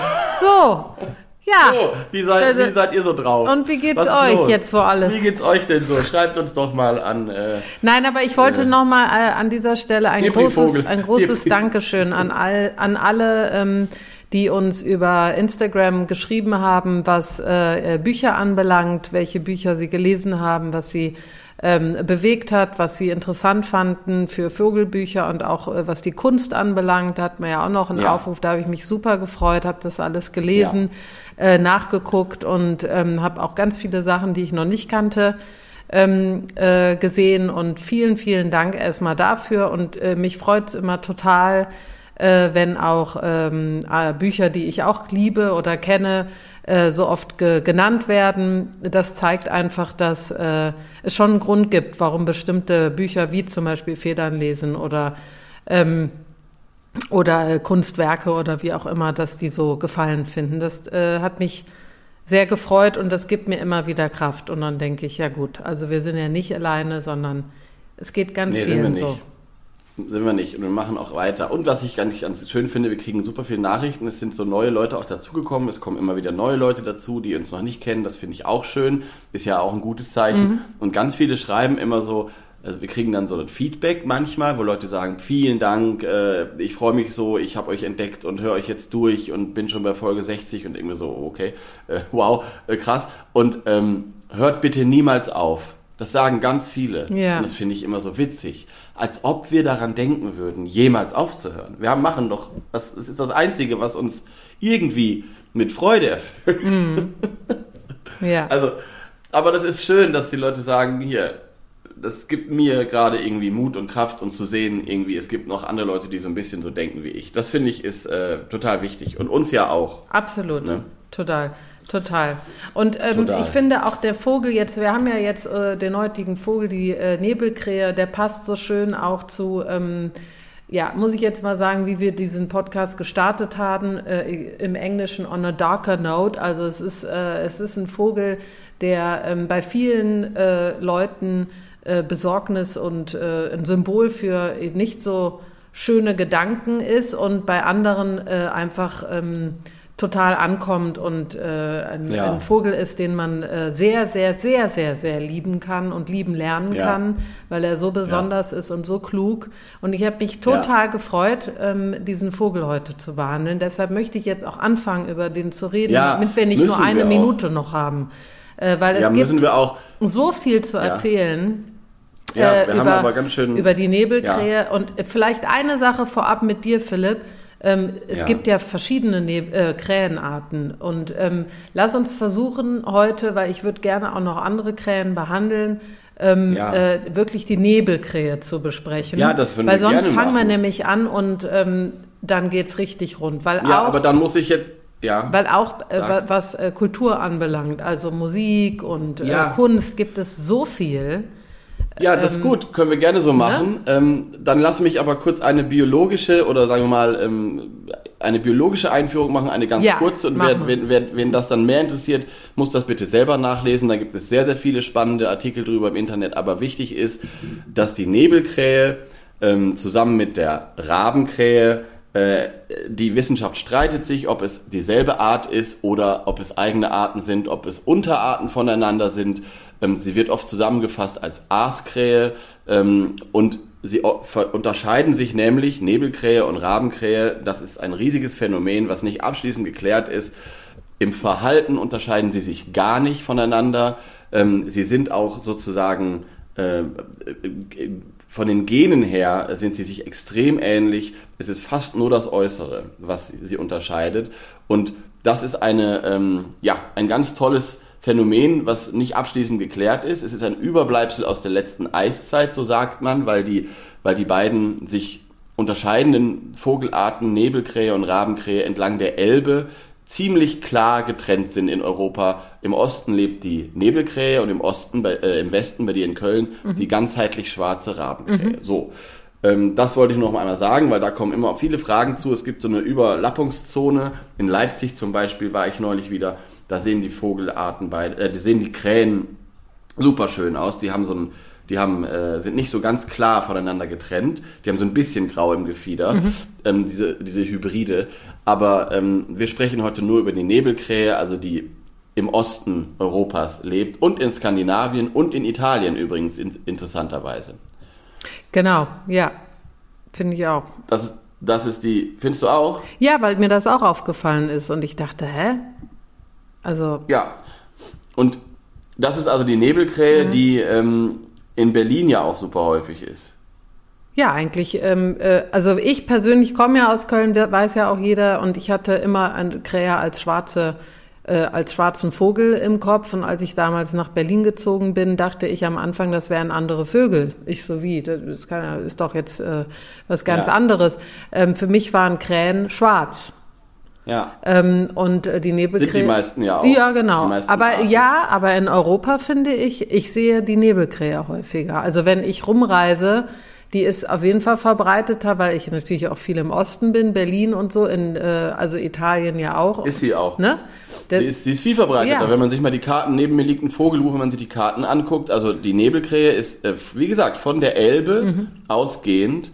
So, ja. so, wie, seid, wie seid ihr so drauf? Und wie geht's euch los? jetzt, wo alles- Wie geht's euch denn so? Schreibt uns doch mal an. Äh, Nein, aber ich wollte noch mal äh, an dieser Stelle ein großes, ein großes. Dankeschön an, all, an alle, ähm, die uns über Instagram geschrieben haben, was äh, äh, Bücher anbelangt, welche Bücher sie gelesen haben, was sie ähm, bewegt hat, was sie interessant fanden für Vogelbücher und auch äh, was die Kunst anbelangt. Da hat man ja auch noch einen Ja. Aufruf, da habe ich mich super gefreut, habe das alles gelesen, äh, nachgeguckt und ähm, habe auch ganz viele Sachen, die ich noch nicht kannte, ähm, äh, gesehen und vielen, vielen Dank erstmal dafür und äh, mich freut es immer total, äh, wenn auch ähm, äh, Bücher, die ich auch liebe oder kenne, äh, so oft ge genannt werden. Das zeigt einfach, dass äh, es schon einen Grund gibt, warum bestimmte Bücher wie zum Beispiel Federn lesen oder ähm, oder äh, Kunstwerke oder wie auch immer, dass die so gefallen finden. Das äh, hat mich sehr gefreut und das gibt mir immer wieder Kraft. Und dann denke ich, ja gut, also wir sind ja nicht alleine, sondern es geht ganz Nee, vielen so. Sind wir nicht und wir machen auch weiter. Und was ich ganz, ganz schön finde, wir kriegen super viele Nachrichten. Es sind so neue Leute auch dazugekommen. Es kommen immer wieder neue Leute dazu, die uns noch nicht kennen. Das finde ich auch schön. Ist ja auch ein gutes Zeichen. Mhm. Und ganz viele schreiben immer so, also wir kriegen dann so ein Feedback manchmal, wo Leute sagen, vielen Dank, äh, ich freue mich so, ich habe euch entdeckt und höre euch jetzt durch und bin schon bei Folge 60 und irgendwie so, okay, äh, wow, äh, krass. Und ähm, hört bitte niemals auf. Das sagen ganz viele. Ja. Und das finde ich immer so witzig. Als ob wir daran denken würden, jemals aufzuhören. Wir machen doch, das, ist das Einzige, was uns irgendwie mit Freude erfüllt. Ja. Also, aber das ist schön, dass die Leute sagen, hier, das gibt mir gerade irgendwie Mut und Kraft und zu sehen, irgendwie, es gibt noch andere Leute, die so ein bisschen so denken wie ich. Das finde ich ist äh, total wichtig und uns ja auch. Absolut. Ne? Total. Total. Und ähm, Total. ich finde auch der Vogel jetzt, wir haben ja jetzt äh, den heutigen Vogel, die äh, Nebelkrähe, der passt so schön auch zu, ähm, ja, muss ich jetzt mal sagen, wie wir diesen Podcast gestartet haben, äh, im Englischen on a darker note. Also es ist, äh, es ist ein Vogel, der ähm, bei vielen äh, Leuten äh, Besorgnis und ein Symbol für nicht so schöne Gedanken ist und bei anderen einfach ähm, total ankommt und äh, ein, Ja. ein Vogel ist, den man äh, sehr, sehr, sehr, sehr, sehr lieben kann und lieben lernen Ja. kann, weil er so besonders ist und so klug. Und ich habe mich total gefreut, ähm, diesen Vogel heute zu behandeln. Deshalb möchte ich jetzt auch anfangen, über den zu reden, Ja, damit wir nicht nur eine. Minute noch haben. Äh, weil es ja, gibt so viel zu Ja. Ja, erzählen wir äh, haben über, aber ganz schön. über die Nebelkrähe. Und vielleicht eine Sache vorab mit dir, Philipp. Ähm, es Ja. gibt ja verschiedene Neb äh, Krähenarten. Und ähm, lass uns versuchen heute, weil ich würde gerne auch noch andere Krähen behandeln, ähm, Ja. äh, wirklich die Nebelkrähe zu besprechen. Ja, das würden Weil wir sonst gerne fangen wir nämlich an und ähm, dann geht's richtig rund. Weil ja, auch, aber dann muss ich jetzt. Ja. weil auch äh, was äh, Kultur anbelangt, also Musik und Ja. äh, Kunst, gibt es so viel. Ja, das ist gut, können wir gerne so machen. Ähm, dann lass mich aber kurz eine biologische oder sagen wir mal ähm, eine biologische Einführung machen, eine ganz Ja, kurze. Und wer, wen, wer, wen das dann mehr interessiert, muss das bitte selber nachlesen. Da gibt es sehr, sehr viele spannende Artikel drüber im Internet. Aber wichtig ist, dass die Nebelkrähe ähm, zusammen mit der Rabenkrähe äh, die Wissenschaft streitet sich, ob es dieselbe Art ist oder ob es eigene Arten sind, ob es Unterarten voneinander sind. Ähm, sie wird oft zusammengefasst als Aaskrähe ähm, und sie unterscheiden sich nämlich Nebelkrähe und Rabenkrähe. Das ist ein riesiges Phänomen, was nicht abschließend geklärt ist. Im Verhalten unterscheiden sie sich gar nicht voneinander. Ähm, sie sind auch sozusagen äh, von den Genen her sind sie sich extrem ähnlich. Es ist fast nur das Äußere, was sie unterscheidet. Und das ist eine, ähm, ja, ein ganz tolles Phänomen, was nicht abschließend geklärt ist. Es ist ein Überbleibsel aus der letzten Eiszeit, so sagt man, weil die, weil die beiden sich unterscheidenden Vogelarten, Nebelkrähe und Rabenkrähe, entlang der Elbe ziemlich klar getrennt sind in Europa. Im Osten lebt die Nebelkrähe und im Osten, bei, äh, im Westen bei dir in Köln, die ganzheitlich schwarze Rabenkrähe. So. Ähm, das wollte ich noch einmal sagen, weil da kommen immer viele Fragen zu. Es gibt so eine Überlappungszone. In Leipzig zum Beispiel war ich neulich wieder. Da sehen die Vogelarten bei, äh, die sehen die Krähen super schön aus. Die haben so ein, die haben, äh, sind nicht so ganz klar voneinander getrennt. Die haben so ein bisschen grau im Gefieder, ähm, diese, diese Hybride. Aber ähm, wir sprechen heute nur über die Nebelkrähe, also die im Osten Europas lebt und in Skandinavien und in Italien übrigens in, interessanterweise. Genau, ja. Finde ich auch. Das das ist die, findest du auch? Ja, weil mir das auch aufgefallen ist und ich dachte, hä? Also, Ja. Und das ist also die Nebelkrähe, die ähm, in Berlin ja auch super häufig ist. ja, eigentlich, ähm, äh, also ich persönlich komme ja aus Köln, we- weiß ja auch jeder, und ich hatte immer eine Krähe als schwarze, äh, als schwarzen Vogel im Kopf. Und als ich damals nach Berlin gezogen bin, dachte ich am Anfang, das wären andere Vögel. Ich so wie, das kann, ist doch jetzt äh, was ganz Ja. anderes. Ähm, für mich waren Krähen schwarz. Ja. Ähm, und äh, die Nebelkrähe. Sind die meisten ja auch. Ja, genau. Aber Arten. ja, aber in Europa finde ich, ich sehe die Nebelkrähe häufiger. Also wenn ich rumreise, die ist auf jeden Fall verbreiteter, weil ich natürlich auch viel im Osten bin, Berlin und so, in, äh, also Italien ja auch. Ist sie auch. Ne? Der, Die ist, die ist viel verbreiteter. Ja. Wenn man sich mal die Karten, neben mir liegt ein Vogelbuch, wenn man sich die Karten anguckt. Also die Nebelkrähe ist, äh, wie gesagt, von der Elbe Mhm. ausgehend,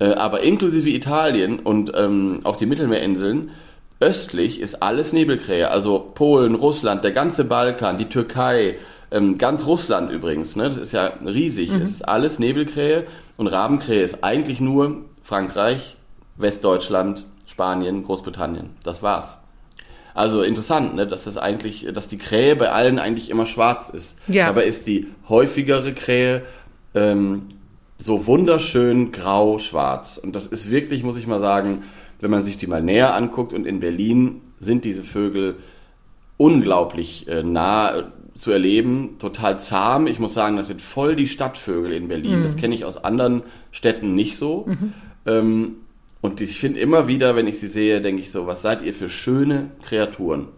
äh, aber inklusive Italien und ähm, auch die Mittelmeerinseln. Östlich ist alles Nebelkrähe. Also Polen, Russland, der ganze Balkan, die Türkei, ähm, ganz Russland übrigens. Ne? Das ist ja riesig. Mhm. Es ist alles Nebelkrähe und Rabenkrähe ist eigentlich nur Frankreich, Westdeutschland, Spanien, Großbritannien. Das war's. Also interessant, ne, dass das eigentlich, dass die Krähe bei allen eigentlich immer schwarz ist. Ja. Dabei ist die häufigere Krähe ähm, so wunderschön grau-schwarz. Und das ist wirklich, muss ich mal sagen, wenn man sich die mal näher anguckt und in Berlin sind diese Vögel unglaublich äh, nah äh, zu erleben, total zahm. Ich muss sagen, das sind voll die Stadtvögel in Berlin. Das kenne ich aus anderen Städten nicht so. Ähm, und ich finde immer wieder, wenn ich sie sehe, denke ich so, was seid ihr für schöne Kreaturen,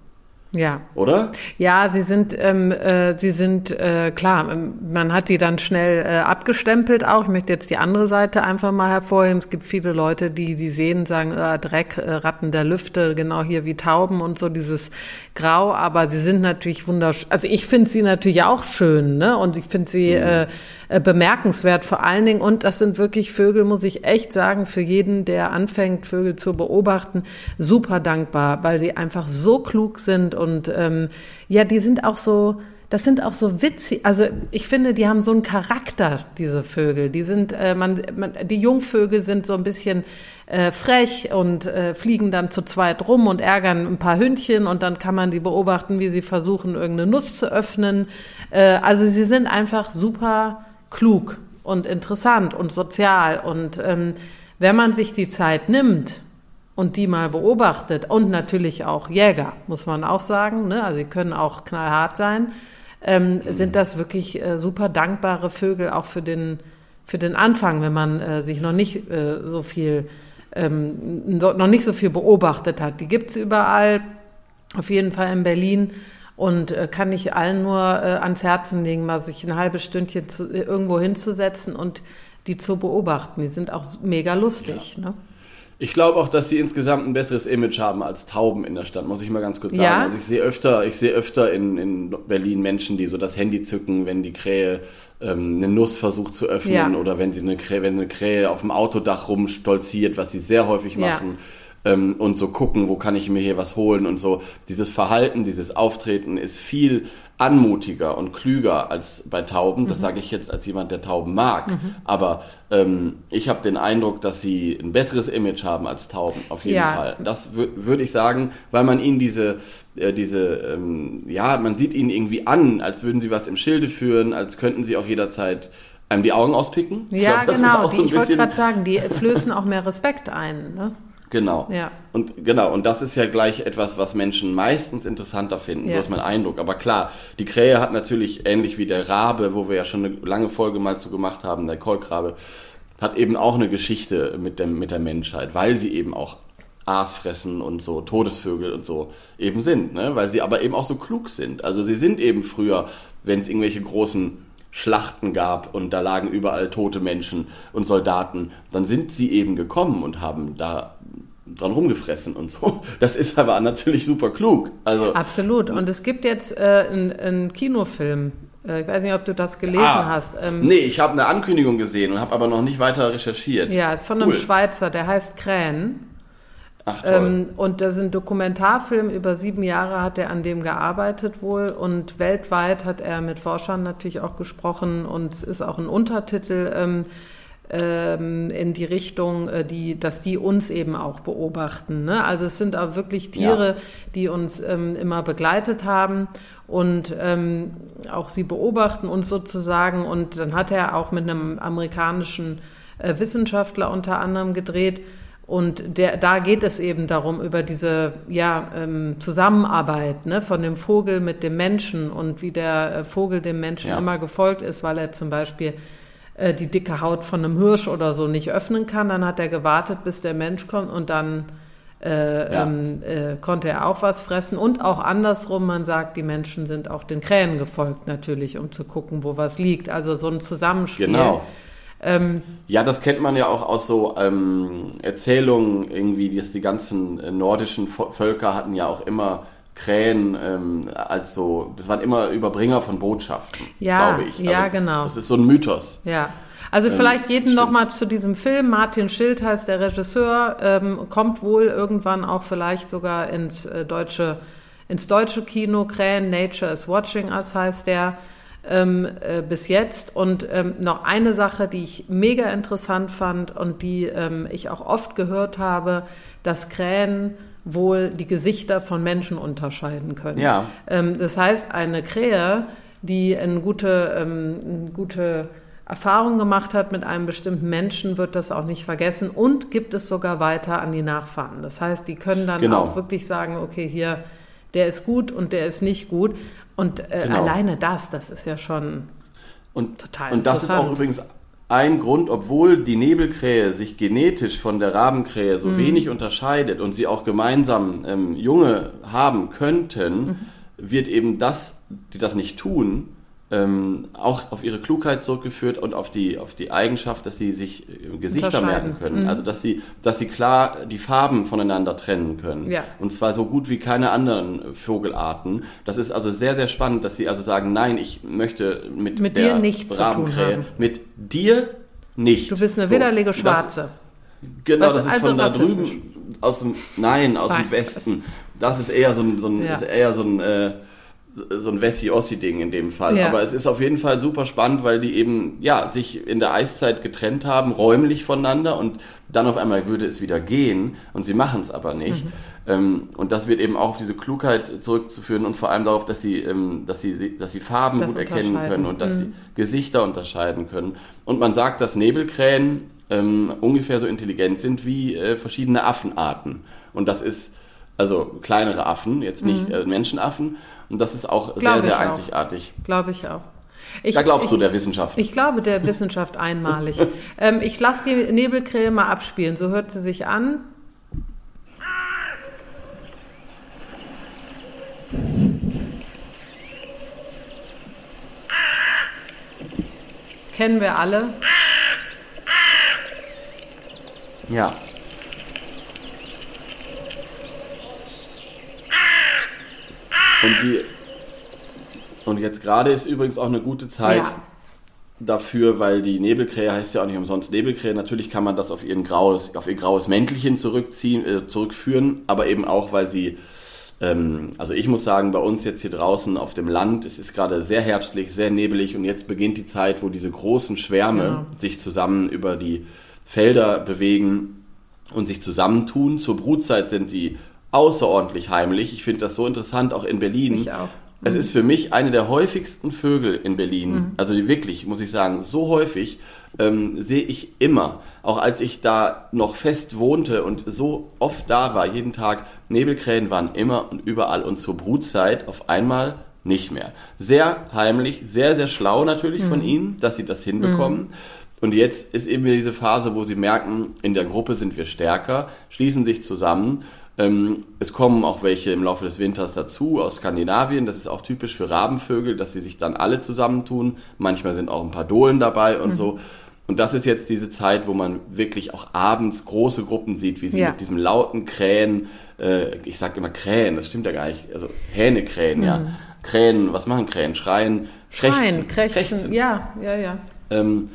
Ja. oder? Ja, sie sind, ähm, äh, sie sind äh, klar. ähm, Man hat die dann schnell äh, abgestempelt auch. Ich möchte jetzt die andere Seite einfach mal hervorheben. Es gibt viele Leute, die die sehen, sagen äh, Dreck, äh, Ratten der Lüfte, genau hier wie Tauben und so dieses Grau. Aber sie sind natürlich wunderschön. Also ich finde sie natürlich auch schön, ne? Und ich finde sie äh, äh, bemerkenswert vor allen Dingen. Und das sind wirklich Vögel, muss ich echt sagen, für jeden, der anfängt, Vögel zu beobachten, super dankbar, weil sie einfach so klug sind und ähm, ja, die sind auch so, das sind auch so witzig. Also ich finde, die haben so einen Charakter, diese Vögel. Die sind, äh, man, man, die Jungvögel sind so ein bisschen äh, frech und äh, fliegen dann zu zweit rum und ärgern ein paar Hündchen und dann kann man die beobachten, wie sie versuchen, irgendeine Nuss zu öffnen. Äh, also sie sind einfach super klug und interessant und sozial. Und ähm, wenn man sich die Zeit nimmt und die mal beobachtet und natürlich auch Jäger, muss man auch sagen, ne? also sie können auch knallhart sein, ähm, sind das wirklich äh, super dankbare Vögel auch für den, für den Anfang, wenn man äh, sich noch nicht äh, so viel ähm, noch nicht so viel beobachtet hat. Die gibt's überall, auf jeden Fall in Berlin. Und äh, kann ich allen nur äh, ans Herzen legen, mal sich ein halbes Stündchen zu, äh, irgendwo hinzusetzen und die zu beobachten. Die sind auch mega lustig. Ne? Ich glaube auch, dass sie insgesamt ein besseres Image haben als Tauben in der Stadt, muss ich mal ganz kurz sagen. Ja? Also ich sehe öfter, ich sehe öfter in, in Berlin Menschen, die so das Handy zücken, wenn die Krähe ähm, eine Nuss versucht zu öffnen Ja. oder wenn sie eine Krähe, wenn eine Krähe auf dem Autodach rumstolziert, was sie sehr häufig Ja. machen. Ähm, und so gucken, wo kann ich mir hier was holen und so. Dieses Verhalten, dieses Auftreten ist viel anmutiger und klüger als bei Tauben. Mhm. Das sage ich jetzt als jemand, der Tauben mag. Aber ähm, ich habe den Eindruck, dass sie ein besseres Image haben als Tauben, auf jeden Ja. Fall. Das wür- würde ich sagen, weil man ihnen diese, äh, diese, ähm, ja, man sieht ihnen irgendwie an, als würden sie was im Schilde führen, als könnten sie auch jederzeit einem die Augen auspicken. Ich Ja, glaub, das ist genau. auch Die, so ich wollte gerade sagen, die flößen auch mehr Respekt ein. Ne? Genau. Ja. Und genau, und das ist ja gleich etwas, was Menschen meistens interessanter finden, Ja. so ist mein Eindruck. Aber klar, die Krähe hat natürlich ähnlich wie der Rabe, wo wir ja schon eine lange Folge mal zu gemacht haben, der Kolkrabe, hat eben auch eine Geschichte mit, dem, mit der Menschheit, weil sie eben auch Aas fressen und so Todesvögel und so eben sind, ne? weil sie aber eben auch so klug sind. Also sie sind eben früher, wenn es irgendwelche großen Schlachten gab und da lagen überall tote Menschen und Soldaten, dann sind sie eben gekommen und haben da dran rumgefressen und so. Das ist aber natürlich super klug. Also Absolut. Und es gibt jetzt äh, einen, Kinofilm. Äh, ich weiß nicht, ob du das gelesen Ah, hast. Ähm, nee, ich habe eine Ankündigung gesehen und habe aber noch nicht weiter recherchiert. Ja, ist von einem Cool. Schweizer, der heißt Krähen. Ach toll. Ähm, und das ist ein Dokumentarfilm, über sieben Jahre hat er an dem gearbeitet wohl und weltweit hat er mit Forschern natürlich auch gesprochen und es ist auch ein Untertitel ähm, in die Richtung, äh, die, dass die uns eben auch beobachten. Ne? Also es sind auch wirklich Tiere, Ja. die uns ähm, immer begleitet haben und ähm, auch sie beobachten uns sozusagen. Und dann hat er auch mit einem amerikanischen äh, Wissenschaftler unter anderem gedreht. Und der, da geht es eben darum, über diese ja, ähm, Zusammenarbeit ne, von dem Vogel mit dem Menschen und wie der äh, Vogel dem Menschen Ja. immer gefolgt ist, weil er zum Beispiel äh, die dicke Haut von einem Hirsch oder so nicht öffnen kann. Dann hat er gewartet, bis der Mensch kommt und dann äh, Ja. ähm, äh, konnte er auch was fressen. Und auch andersrum, man sagt, die Menschen sind auch den Krähen gefolgt natürlich, um zu gucken, wo was liegt. Also so ein Zusammenspiel. Genau. Ähm, Ja, das kennt man ja auch aus so ähm, Erzählungen irgendwie, die, die ganzen äh, nordischen Völker hatten ja auch immer Krähen ähm, als so, das waren immer Überbringer von Botschaften, Ja, glaube ich. ja, das, genau. Das ist so ein Mythos. Ja. Also Ähm, vielleicht jeden stimmt. noch mal zu diesem Film. Martin Schild heißt der Regisseur, ähm, kommt wohl irgendwann auch vielleicht sogar ins äh, deutsche ins deutsche Kino. Krähen Nature is Watching Us heißt der. ähm, äh, bis jetzt. Und ähm, noch eine Sache, die ich mega interessant fand und die ähm, ich auch oft gehört habe, dass Krähen wohl die Gesichter von Menschen unterscheiden können. Ja. Ähm, das heißt, eine Krähe, die eine gute, ähm, eine gute Erfahrung gemacht hat mit einem bestimmten Menschen, wird das auch nicht vergessen und gibt es sogar weiter an die Nachfahren. Das heißt, die können dann Genau. auch wirklich sagen, okay, hier, der ist gut und der ist nicht gut. Und äh, Genau. alleine das, das ist ja schon Und, Total und das ist auch übrigens ein Grund, obwohl die Nebelkrähe sich genetisch von der Rabenkrähe Mhm. so wenig unterscheidet und sie auch gemeinsam ähm, Junge haben könnten, Mhm. wird eben das, die das nicht tun, ähm, auch auf ihre Klugheit zurückgeführt und auf die, auf die Eigenschaft, dass sie sich äh, Gesichter merken können. Mhm. Also dass sie, dass sie klar die Farben voneinander trennen können. Ja. Und zwar so gut wie keine anderen Vogelarten. Das ist also sehr, sehr spannend, dass sie also sagen, nein, ich möchte mit, Mit der dir nichts zu tun Rabenkrähe, haben. mit dir nicht. Du bist eine So, widderliche das- Schwarze. Genau, Was- das ist also von da drüben, aus dem, nein, aus Nein. dem Westen. Das ist eher so ein, so ein, Ja. ist eher so ein, äh, so ein Wessi-Ossi-Ding in dem Fall. Ja. Aber es ist auf jeden Fall super spannend, weil die eben, ja, sich in der Eiszeit getrennt haben, räumlich voneinander und dann auf einmal würde es wieder gehen und sie machen es aber nicht. Mhm. Ähm, und das wird eben auch auf diese Klugheit zurückzuführen und vor allem darauf, dass sie, ähm, dass sie, dass sie Farben Das gut erkennen können und dass Mhm. sie Gesichter unterscheiden können. Und man sagt, dass Nebelkrähen ähm, ungefähr so intelligent sind wie äh, verschiedene Affenarten. Und das ist also kleinere Affen, jetzt nicht äh, Menschenaffen. Und das ist auch. Glaub sehr, sehr einzigartig. Glaube ich auch. Ich, Da glaubst ich, du der Wissenschaft. Ich glaube der Wissenschaft einmalig. ähm, ich lasse die Nebelkrähe mal abspielen. So hört sie sich an. Kennen wir alle. ja. Und die und jetzt gerade ist übrigens auch eine gute Zeit Ja. dafür, weil die Nebelkrähe heißt ja auch nicht umsonst Nebelkrähe. Natürlich kann man das auf, ihren graues, auf ihr graues Mäntelchen zurückziehen, äh, zurückführen, aber eben auch, weil sie, ähm, also ich muss sagen, bei uns jetzt hier draußen auf dem Land, es ist gerade sehr herbstlich, sehr nebelig und jetzt beginnt die Zeit, wo diese großen Schwärme Genau. sich zusammen über die Felder bewegen und sich zusammentun. Zur Brutzeit sind die außerordentlich heimlich. Ich finde das so interessant, auch in Berlin. Ich auch. Es ist für mich eine der häufigsten Vögel in Berlin. Also die wirklich, muss ich sagen, so häufig ähm, sehe ich immer. Auch als ich da noch fest wohnte und so oft da war, jeden Tag, Nebelkrähen waren immer und überall und zur Brutzeit auf einmal nicht mehr. Sehr heimlich, sehr, sehr schlau natürlich von ihnen, dass sie das hinbekommen. Und jetzt ist eben wieder diese Phase, wo sie merken, in der Gruppe sind wir stärker, schließen sich zusammen. Ähm, es kommen auch welche im Laufe des Winters dazu aus Skandinavien. Das ist auch typisch für Rabenvögel, dass sie sich dann alle zusammentun. Manchmal sind auch ein paar Dohlen dabei und so. Und das ist jetzt diese Zeit, wo man wirklich auch abends große Gruppen sieht, wie sie Ja. mit diesem lauten Krähen, äh, ich sag immer Krähen, das stimmt ja gar nicht, also Hähnekrähen, ja. Krähen, was machen Krähen? Schreien, Schreien, krächzen, krächzen. Ja, ja, ja. ähm,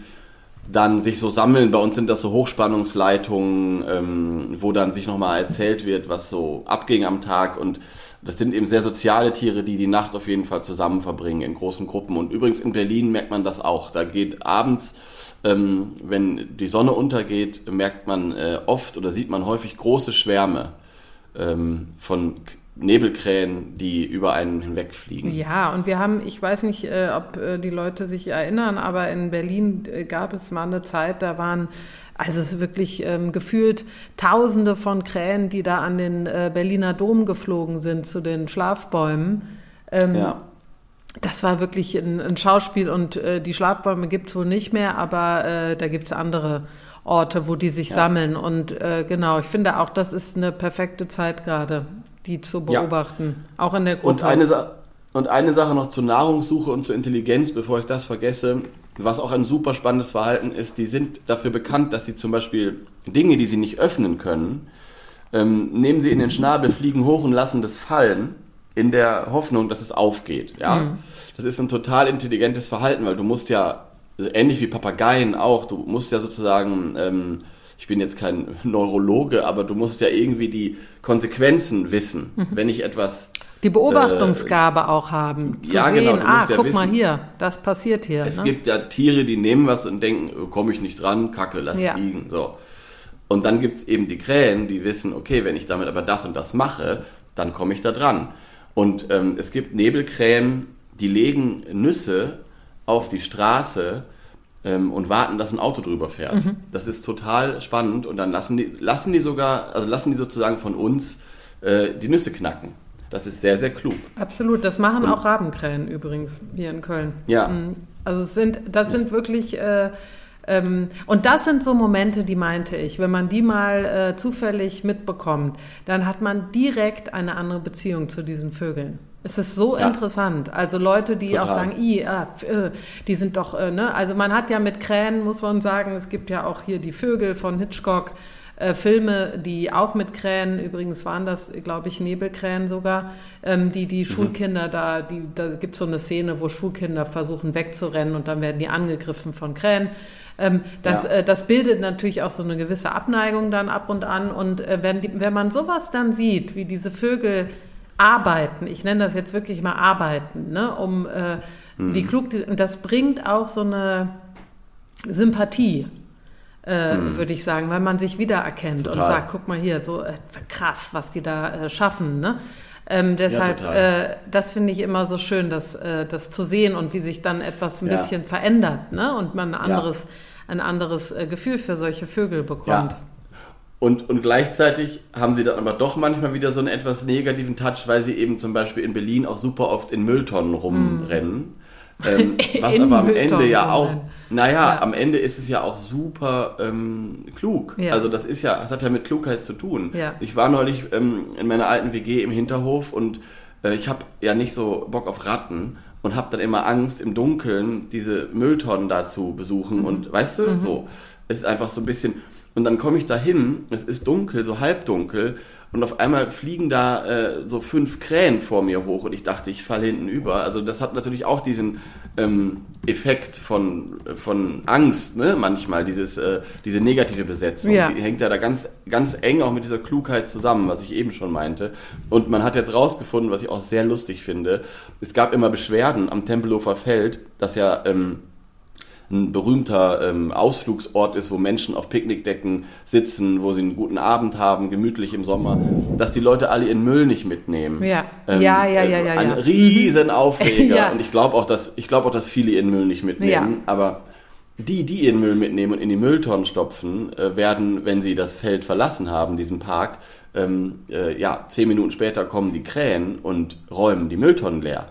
dann sich so sammeln. Bei uns sind das so Hochspannungsleitungen, ähm, wo dann sich nochmal erzählt wird, was so abging am Tag. Und das sind eben sehr soziale Tiere, die die Nacht auf jeden Fall zusammen verbringen in großen Gruppen. Und übrigens in Berlin merkt man das auch. Da geht abends, ähm, wenn die Sonne untergeht, merkt man äh, oft oder sieht man häufig große Schwärme ähm, von Nebelkrähen, die über einen hinwegfliegen. Ja, und wir haben, ich weiß nicht, äh, ob äh, die Leute sich erinnern, aber in Berlin äh, gab es mal eine Zeit, da waren also es ist wirklich ähm, gefühlt Tausende von Krähen, die da an den äh, Berliner Dom geflogen sind zu den Schlafbäumen. Ähm, Ja. Das war wirklich ein, ein Schauspiel und äh, die Schlafbäume gibt es wohl nicht mehr, aber äh, da gibt es andere Orte, wo die sich sammeln. Und genau, ich finde auch, das ist eine perfekte Zeit gerade, die zu Ja. beobachten. Auch in der Gruppe. Und eine, Sa und eine Sache noch zur Nahrungssuche und zur Intelligenz, bevor ich das vergesse, was auch ein super spannendes Verhalten ist, die sind dafür bekannt, dass sie zum Beispiel Dinge, die sie nicht öffnen können, ähm, nehmen sie in den Schnabel, fliegen hoch und lassen das fallen, in der Hoffnung, dass es aufgeht. Ja? Das ist ein total intelligentes Verhalten, weil du musst ja, ähnlich wie Papageien auch, du musst ja sozusagen, ähm, ich bin jetzt kein Neurologe, aber du musst ja irgendwie die Konsequenzen wissen. Wenn ich etwas Die Beobachtungsgabe äh, auch haben. Zu ja, sehen, genau, ah, ja guck wissen, mal hier, das passiert hier. Es ne? gibt ja Tiere, die nehmen was und denken, oh, komme ich nicht dran, kacke, lass Ja. liegen. So. Und dann gibt's eben die Krähen, die wissen, okay, wenn ich damit aber das und das mache, dann komme ich da dran. Und ähm, es gibt Nebelkrähen, die legen Nüsse auf die Straße ähm, und warten, dass ein Auto drüber fährt. Mhm. Das ist total spannend und dann lassen die, lassen die sogar, also lassen die sozusagen von uns äh, die Nüsse knacken. Das ist sehr, sehr klug. Absolut, das machen auch Rabenkrähen übrigens hier in Köln. Ja. Mm, Also es sind, das sind wirklich, äh, ähm, und das sind so Momente, die meinte ich, wenn man die mal äh, zufällig mitbekommt, dann hat man direkt eine andere Beziehung zu diesen Vögeln. Es ist so Ja. interessant. Also Leute, die Total. auch sagen, I, ah, f- äh, die sind doch, äh, ne? Also man hat ja mit Krähen, muss man sagen, es gibt ja auch hier die Vögel von Hitchcock, äh, Filme, die auch mit Krähen, übrigens waren das, glaube ich, Nebelkrähen sogar, ähm, die die Schulkinder da, die, da gibt so eine Szene, wo Schulkinder versuchen wegzurennen und dann werden die angegriffen von Krähen. Ähm, das, Ja. äh, das bildet natürlich auch so eine gewisse Abneigung dann ab und an. Und äh, wenn, die, wenn man sowas dann sieht, wie diese Vögel arbeiten, ich nenne das jetzt wirklich mal arbeiten, ne, um äh, wie klug die, und das bringt auch so eine Sympathie, äh, würde ich sagen, weil man sich wiedererkennt und Total. sagt, guck mal hier, so äh, krass, was die da äh, schaffen. Ne? Ähm, deshalb, total. äh, das finde ich immer so schön, das, äh, das zu sehen und wie sich dann etwas ein Ja. bisschen verändert ne? und man ein anderes, ein anderes äh, Gefühl für solche Vögel bekommt. Und, und gleichzeitig haben sie dann aber doch manchmal wieder so einen etwas negativen Touch, weil sie eben zum Beispiel in Berlin auch super oft in Mülltonnen rumrennen. Ähm, was aber am Mülltonnen Ende ja auch, naja, Ja. am Ende ist es ja auch super ähm, klug. Ja. Also das ist ja, das hat ja mit Klugheit zu tun. Ja. Ich war neulich ähm, in meiner alten WG im Hinterhof und äh, ich habe ja nicht so Bock auf Ratten und habe dann immer Angst, im Dunkeln diese Mülltonnen da zu besuchen und weißt du, so, es ist einfach so ein bisschen, und dann komme ich da hin, es ist dunkel, so halbdunkel und auf einmal fliegen da äh, so fünf Krähen vor mir hoch und ich dachte, ich falle hinten über. Also das hat natürlich auch diesen ähm, Effekt von, von Angst, ne, manchmal, dieses, äh, diese negative Besetzung. Ja. Die hängt ja da ganz, ganz eng auch mit dieser Klugheit zusammen, was ich eben schon meinte. Und man hat jetzt rausgefunden, was ich auch sehr lustig finde, es gab immer Beschwerden am Tempelhofer Feld, dass ja ähm, ein berühmter ähm, Ausflugsort ist, wo Menschen auf Picknickdecken sitzen, wo sie einen guten Abend haben, gemütlich im Sommer, dass die Leute alle ihren Müll nicht mitnehmen. Ja. Ja, ja, ja, ja, ja. Ein riesen Aufreger. Ja. Und ich glaube auch, dass ich glaube auch, dass viele ihren Müll nicht mitnehmen. Ja. Aber die, die ihren Müll mitnehmen und in die Mülltonnen stopfen, äh, werden, wenn sie das Feld verlassen haben, diesen Park, ähm, äh, ja, zehn Minuten später kommen die Krähen und räumen die Mülltonnen leer.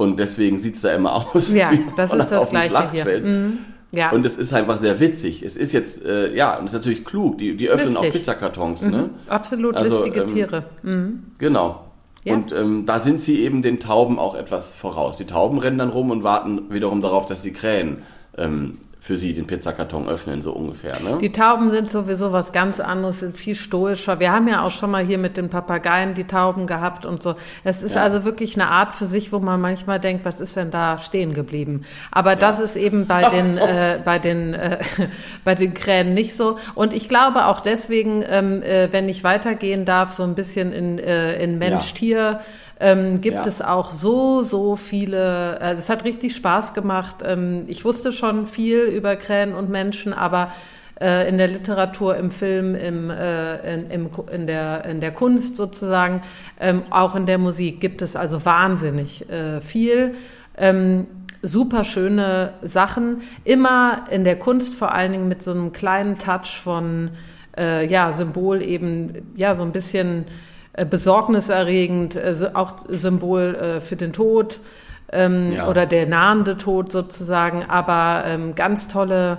Und deswegen sieht's da immer aus. Ja, wie das ist das Gleiche hier. Mhm. Ja. Und es ist einfach sehr witzig. Es ist jetzt, äh, ja, und es ist natürlich klug. Die, die öffnen auch Listig. Pizzakartons, ne? Absolut Also, listige ähm, Tiere. Mhm. Genau. Ja. Und ähm, da sind sie eben den Tauben auch etwas voraus. Die Tauben rennen dann rum und warten wiederum darauf, dass die Krähen ähm, für sie den Pizzakarton öffnen, so ungefähr. Ne? Die Tauben sind sowieso was ganz anderes, sind viel stoischer. Wir haben ja auch schon mal hier mit den Papageien die Tauben gehabt und so. Es ist Ja. also wirklich eine Art für sich, wo man manchmal denkt, was ist denn da stehen geblieben? Aber das ist eben bei den, äh, bei den, äh, bei den Krähen nicht so. Und ich glaube auch deswegen, ähm, äh, wenn ich weitergehen darf, so ein bisschen in, äh, in Mensch-Tier, ähm, gibt Ja. es auch so, so viele, äh, es hat richtig Spaß gemacht. Ähm, ich wusste schon viel über Krähen und Menschen, aber äh, in der Literatur, im Film, im, äh, in, im, in, der, in der Kunst sozusagen, ähm, auch in der Musik gibt es also wahnsinnig äh, viel. Ähm, super schöne Sachen, immer in der Kunst vor allen Dingen mit so einem kleinen Touch von ja, Symbol eben, ja, so ein bisschen besorgniserregend, äh, auch Symbol äh, für den Tod ähm, Ja. oder der nahende Tod sozusagen, aber ähm, ganz tolle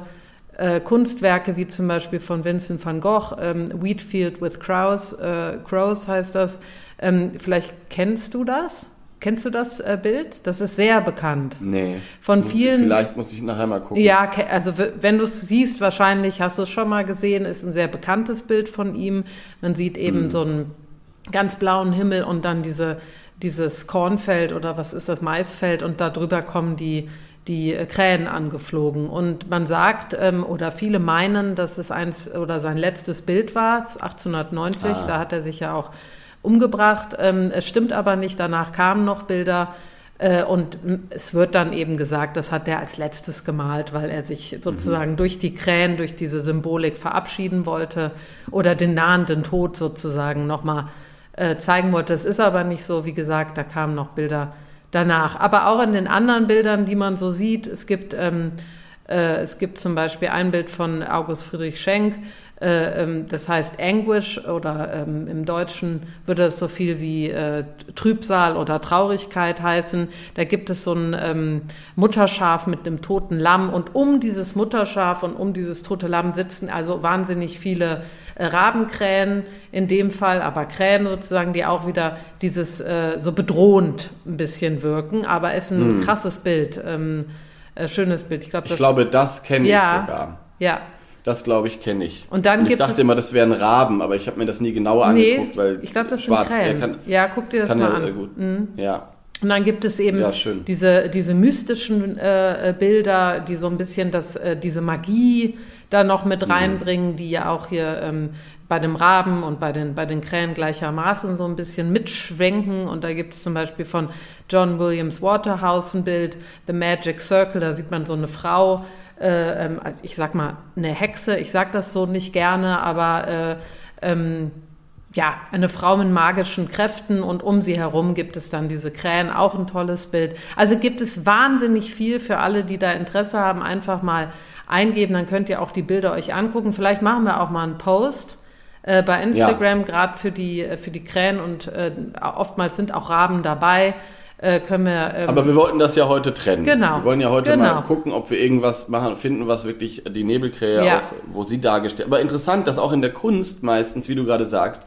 äh, Kunstwerke wie zum Beispiel von Vincent van Gogh, ähm, Wheatfield with Crows, äh, Crows heißt das. Ähm, vielleicht kennst du das? Kennst du das äh, Bild? Das ist sehr bekannt. Nee. Von vielen- Vielleicht muss ich nachher mal gucken. Ja, also wenn du es siehst, wahrscheinlich hast du es schon mal gesehen, ist ein sehr bekanntes Bild von ihm. Man sieht eben so einen ganz blauen Himmel und dann diese, dieses Kornfeld oder was ist das, Maisfeld und da drüber kommen die, die äh, Krähen angeflogen. Und man sagt, ähm, oder viele meinen, dass es eins oder sein letztes Bild war, 1890, Ah. da hat er sich ja auch umgebracht. Ähm, es stimmt aber nicht, danach kamen noch Bilder. Äh, und es wird dann eben gesagt, das hat er als letztes gemalt, weil er sich sozusagen mhm. durch die Krähen, durch diese Symbolik verabschieden wollte oder den nahenden Tod sozusagen nochmal äh, zeigen wollte. Das ist aber nicht so, wie gesagt, da kamen noch Bilder danach. Aber auch in den anderen Bildern, die man so sieht, es gibt, ähm, äh, es gibt zum Beispiel ein Bild von August Friedrich Schenk, das heißt Anguish oder ähm, im Deutschen würde es so viel wie äh, Trübsal oder Traurigkeit heißen. Da gibt es so ein ähm, Mutterschaf mit einem toten Lamm und um dieses Mutterschaf und um dieses tote Lamm sitzen also wahnsinnig viele äh, Rabenkrähen in dem Fall, aber Krähen sozusagen, die auch wieder dieses äh, so bedrohend ein bisschen wirken, aber es ist ein hm. krasses Bild, ähm, äh, schönes Bild. Ich, glaub, das, ich glaube, das kenne ja, ich sogar. Ja, das glaube ich, kenne ich. Und dann und ich dachte immer, das wären Raben, aber ich habe mir das nie genauer nee, angeguckt, weil ich glaube, das schwarz, sind Krähen. Kann, ja, guck dir das mal ja, an. Gut. Mhm. Ja. Und dann gibt es eben ja, diese, diese mystischen äh, Bilder, die so ein bisschen das, äh, diese Magie da noch mit mhm. reinbringen, die ja auch hier ähm, bei dem Raben und bei den, bei den Krähen gleichermaßen so ein bisschen mitschwenken. Und da gibt es zum Beispiel von John Williams Waterhouse ein Bild, The Magic Circle, da sieht man so eine Frau, äh, ähm, ich sag mal, eine Hexe, ich sag das so nicht gerne, aber äh, ähm, ja, eine Frau mit magischen Kräften und um sie herum gibt es dann diese Krähen, auch ein tolles Bild. Also gibt es wahnsinnig viel für alle, die da Interesse haben, einfach mal eingeben, dann könnt ihr auch die Bilder euch angucken. Vielleicht machen wir auch mal einen Post äh, bei Instagram, ja. gerade für die, äh, für die Krähen und äh, oftmals sind auch Raben dabei äh, können wir. Ähm, Aber wir wollten das ja heute trennen. Genau. Wir wollen ja heute genau. mal gucken, ob wir irgendwas machen, finden, was wirklich die Nebelkrähe ja. auch, wo sie dargestellt. Aber interessant, dass auch in der Kunst meistens, wie du gerade sagst,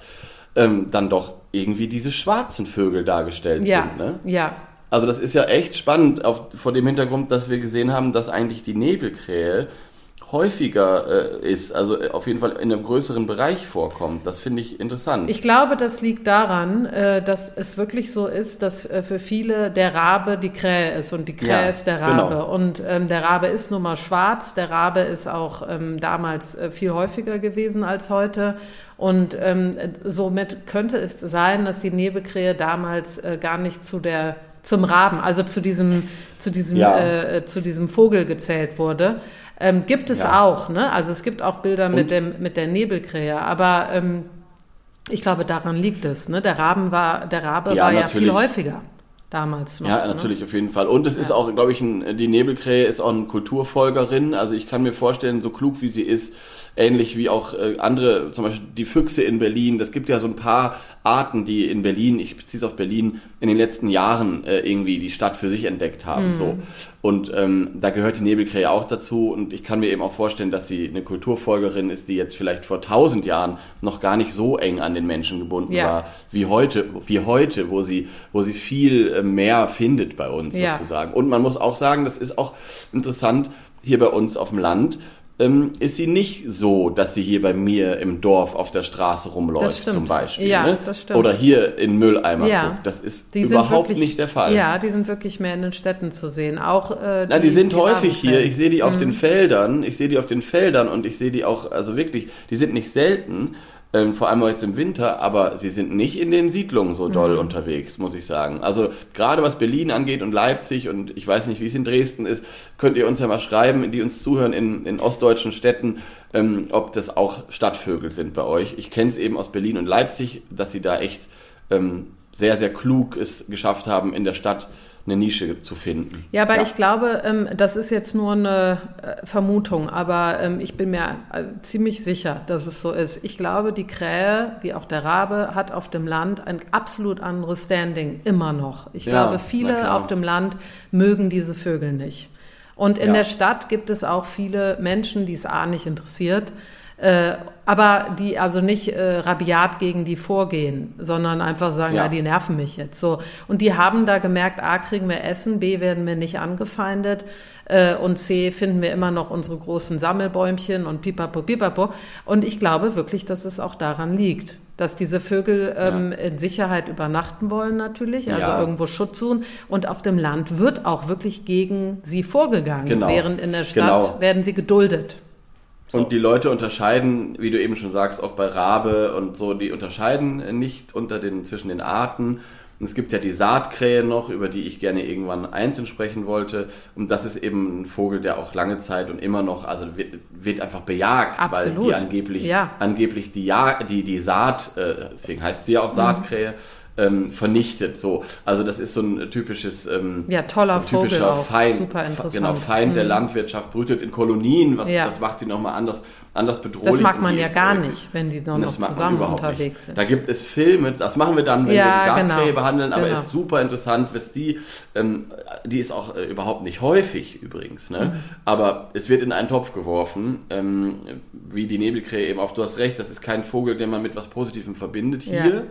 ähm, dann doch irgendwie diese schwarzen Vögel dargestellt ja. sind. Ne? Ja. Also das ist ja echt spannend auf, vor dem Hintergrund, dass wir gesehen haben, dass eigentlich die Nebelkrähe häufiger äh, ist, also äh, auf jeden Fall in einem größeren Bereich vorkommt. Das finde ich interessant. Ich glaube, das liegt daran, äh, dass es wirklich so ist, dass äh, für viele der Rabe die Krähe ist und die Krähe ja, ist der Rabe. Genau. Und ähm, der Rabe ist nun mal schwarz, der Rabe ist auch ähm, damals äh, viel häufiger gewesen als heute. Und ähm, somit könnte es sein, dass die Nebelkrähe damals äh, gar nicht zu der zum Raben, also zu diesem, zu diesem, ja. zu diesem Vogel gezählt wurde. Ähm, gibt es ja. auch, ne? Also es gibt auch Bilder mit, dem, mit der Nebelkrähe, aber ähm, ich glaube, daran liegt es. Ne? Der Raben war, der Rabe ja, war ja viel häufiger damals noch. Ja, ne? natürlich, ne? auf jeden Fall. Und es ja. ist auch, glaube ich, ein, die Nebelkrähe ist auch eine Kulturfolgerin. Also ich kann mir vorstellen, so klug wie sie ist, ähnlich wie auch äh, andere, zum Beispiel die Füchse in Berlin. Das gibt ja so ein paar Arten, die in Berlin, ich beziehe es auf Berlin, in den letzten Jahren äh, irgendwie die Stadt für sich entdeckt haben. Mhm. So. Und ähm, da gehört die Nebelkrähe auch dazu. Und ich kann mir eben auch vorstellen, dass sie eine Kulturfolgerin ist, die jetzt vielleicht vor tausend Jahren noch gar nicht so eng an den Menschen gebunden ja. war wie heute, wie heute, wo sie, wo sie viel äh, mehr findet bei uns ja. sozusagen. Und man muss auch sagen, das ist auch interessant hier bei uns auf dem Land ähm, ist sie nicht so, dass sie hier bei mir im Dorf auf der Straße rumläuft, zum Beispiel. Ja, ne? das stimmt. Oder hier in Mülleimer ja. guckt. Das ist die überhaupt wirklich, nicht der Fall. Ja, die sind wirklich mehr in den Städten zu sehen. Auch äh, die, Nein, die sind die häufig hier. Ich sehe die auf mhm. den Feldern. Ich sehe die auf den Feldern und ich sehe die auch, also wirklich, die sind nicht selten ähm, vor allem jetzt im Winter, aber sie sind nicht in den Siedlungen so doll mhm. unterwegs, muss ich sagen. Also gerade was Berlin angeht und Leipzig und ich weiß nicht, wie es in Dresden ist, könnt ihr uns ja mal schreiben, die uns zuhören in, in ostdeutschen Städten, ähm, ob das auch Stadtvögel sind bei euch. Ich kenne es eben aus Berlin und Leipzig, dass sie da echt ähm, sehr, sehr klug es geschafft haben, in der Stadt eine Nische zu finden. Ja, aber ja. ich glaube, ähm, das ist jetzt nur eine äh, Vermutung, aber ähm, ich bin mir äh, ziemlich sicher, dass es so ist. Ich glaube, die Krähe, wie auch der Rabe, hat auf dem Land ein absolut anderes Standing, immer noch. Ich ja, glaube, viele auf dem Land mögen diese Vögel nicht. Und in ja. der Stadt gibt es auch viele Menschen, die es A nicht interessiert, äh, aber die also nicht äh, rabiat gegen die vorgehen, sondern einfach sagen, ja. ja. die nerven mich jetzt so. Und die haben da gemerkt, A, kriegen wir Essen, B, werden wir nicht angefeindet äh, und C, finden wir immer noch unsere großen Sammelbäumchen und pipapo, pipapo. Und ich glaube wirklich, dass es auch daran liegt dass diese Vögel ähm, ja. in Sicherheit übernachten wollen natürlich, also ja. irgendwo Schutz suchen. Und auf dem Land wird auch wirklich gegen sie vorgegangen, genau. während in der Stadt genau. werden sie geduldet. So. Und die Leute unterscheiden, wie du eben schon sagst, auch bei Rabe und so, die unterscheiden nicht unter den, zwischen den Arten. Und es gibt ja die Saatkrähe noch, über die ich gerne irgendwann einzeln sprechen wollte. Und das ist eben ein Vogel, der auch lange Zeit und immer noch, also wird, wird einfach bejagt, Absolut. weil die angeblich, ja. angeblich die, ja die, die Saat, äh, deswegen heißt sie ja auch mhm. Saatkrähe, mhm ähm, vernichtet. So, also das ist so ein typisches, ähm, ja toller so typischer Feind, Super interessant. genau Feind mhm. der Landwirtschaft, brütet in Kolonien. Was ja. das macht sie nochmal anders anders bedrohlich. Das mag man ja gar nicht, wenn die noch, noch zusammen unterwegs nicht. sind. Da gibt es Filme, das machen wir dann, wenn ja, wir die Saatkrähe genau, behandeln, aber genau. ist super interessant, was die, ähm, die ist auch äh, überhaupt nicht häufig übrigens, ne? Mhm. aber es wird in einen Topf geworfen, ähm, wie die Nebelkrähe eben auch. Du hast recht, das ist kein Vogel, den man mit was Positivem verbindet hier. Ja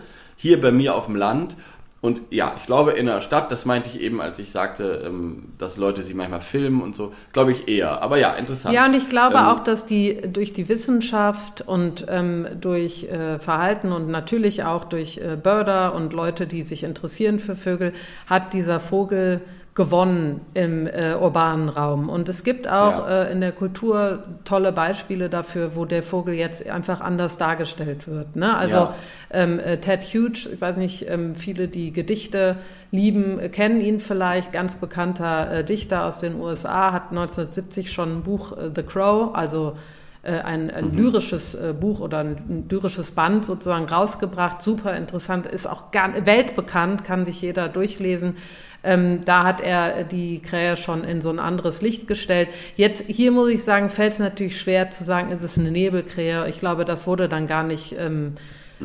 hier bei mir auf dem Land. Und ja, ich glaube in der Stadt, das meinte ich eben, als ich sagte, ähm, dass Leute sie manchmal filmen und so, glaube ich eher. Aber ja, interessant. Ja, und ich glaube ähm, auch, dass die durch die Wissenschaft und ähm, durch äh, Verhalten und natürlich auch durch äh, Börder und Leute, die sich interessieren für Vögel, hat dieser Vogel gewonnen im äh, urbanen Raum. Und es gibt auch ja. äh, in der Kultur tolle Beispiele dafür, wo der Vogel jetzt einfach anders dargestellt wird. Ne? Also ja. ähm, äh, Ted Hughes, ich weiß nicht, ähm, viele, die Gedichte lieben, äh, kennen ihn vielleicht, ganz bekannter äh, Dichter aus den USA, hat 1970 schon ein Buch äh, The Crow, also ein, ein mhm. lyrisches Buch oder ein, lyrisches Band sozusagen rausgebracht. Super interessant, ist auch gar, weltbekannt, kann sich jeder durchlesen. Ähm, da hat er die Krähe schon in so ein anderes Licht gestellt. Jetzt hier muss ich sagen, fällt es natürlich schwer zu sagen, ist es eine Nebelkrähe. Ich glaube, das wurde dann gar nicht ähm,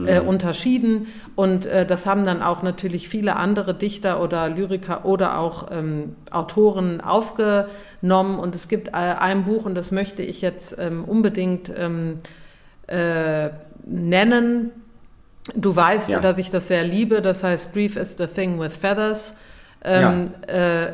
äh, unterschieden. Und äh, das haben dann auch natürlich viele andere Dichter oder Lyriker oder auch ähm, Autoren aufgenommen. Und es gibt äh, ein Buch, und das möchte ich jetzt ähm, unbedingt ähm, äh, nennen. Du weißt, ja. dass ich das sehr liebe. Das heißt, Brief is the Thing with Feathers. Ähm, ja. äh,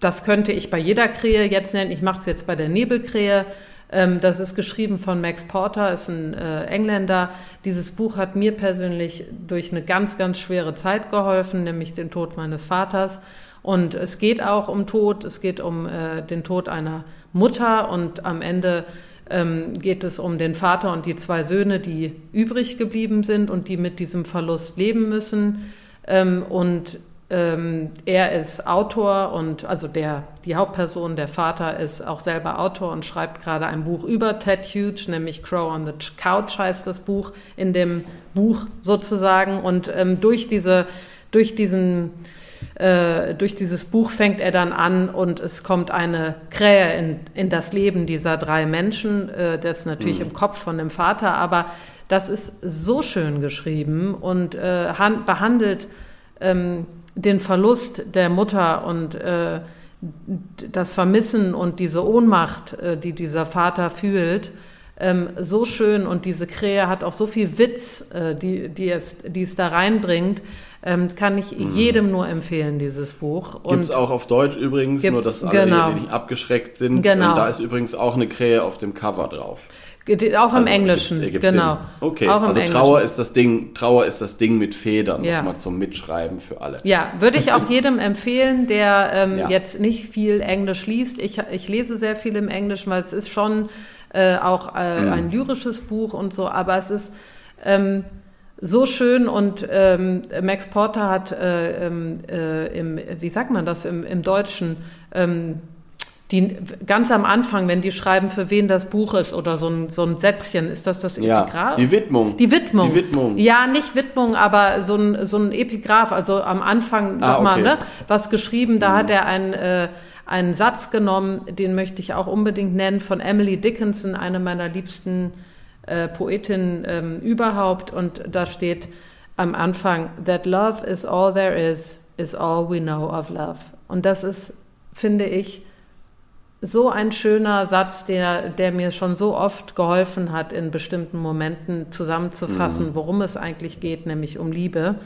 das könnte ich bei jeder Krähe jetzt nennen. Ich mache es jetzt bei der Nebelkrähe. Ähm, das ist geschrieben von Max Porter, ist ein äh, Engländer. Dieses Buch hat mir persönlich durch eine ganz, ganz schwere Zeit geholfen, nämlich den Tod meines Vaters. Und es geht auch um Tod. Es geht um äh, den Tod einer Mutter und am Ende ähm, geht es um den Vater und die zwei Söhne, die übrig geblieben sind und die mit diesem Verlust leben müssen. Ähm, und ähm, er ist Autor und also der, die Hauptperson, der Vater, ist auch selber Autor und schreibt gerade ein Buch über Ted Hughes, nämlich Crow on the Couch heißt das Buch, in dem Buch sozusagen. Und ähm, durch diese, durch diesen, äh, durch dieses Buch fängt er dann an und es kommt eine Krähe in, in das Leben dieser drei Menschen, äh, das natürlich mhm. im Kopf von dem Vater, aber das ist so schön geschrieben und äh, behandelt ähm, den Verlust der Mutter und äh, das Vermissen und diese Ohnmacht, äh, die dieser Vater fühlt, ähm, so schön und diese Krähe hat auch so viel Witz, äh, die, die, es, die es da reinbringt, ähm, kann ich mhm. jedem nur empfehlen, dieses Buch. Gibt es auch auf Deutsch übrigens, nur dass alle genau. nicht abgeschreckt sind. Genau. Und da ist übrigens auch eine Krähe auf dem Cover drauf. Auch im also, Englischen, ergibt, ergibt genau. Sinn. Okay, auch also Trauer ist das Ding, Trauer ist das Ding mit Federn, ja. nochmal zum Mitschreiben für alle. Ja, würde ich auch jedem empfehlen, der ähm, ja. jetzt nicht viel Englisch liest. Ich, ich lese sehr viel im Englischen, weil es ist schon äh, auch äh, mhm. ein lyrisches Buch und so, aber es ist ähm, so schön und ähm, Max Porter hat äh, ähm, äh, im, wie sagt man das im, im Deutschen, ähm, die ganz am Anfang, wenn die schreiben, für wen das Buch ist oder so ein, so ein Sätzchen, ist das das Epigraph? Ja, die Widmung. Die Widmung. Die Widmung. Ja, nicht Widmung, aber so ein, so ein Epigraph, also am Anfang ah, nochmal, okay. ne, was geschrieben, da mhm. hat er einen, äh, einen Satz genommen, den möchte ich auch unbedingt nennen, von Emily Dickinson, eine meiner liebsten äh, Poetinnen ähm, überhaupt. Und da steht am Anfang, that love is all there is, is all we know of love. Und das ist, finde ich, so ein schöner Satz, der, der mir schon so oft geholfen hat, in bestimmten Momenten zusammenzufassen, mhm. worum es eigentlich geht, nämlich um Liebe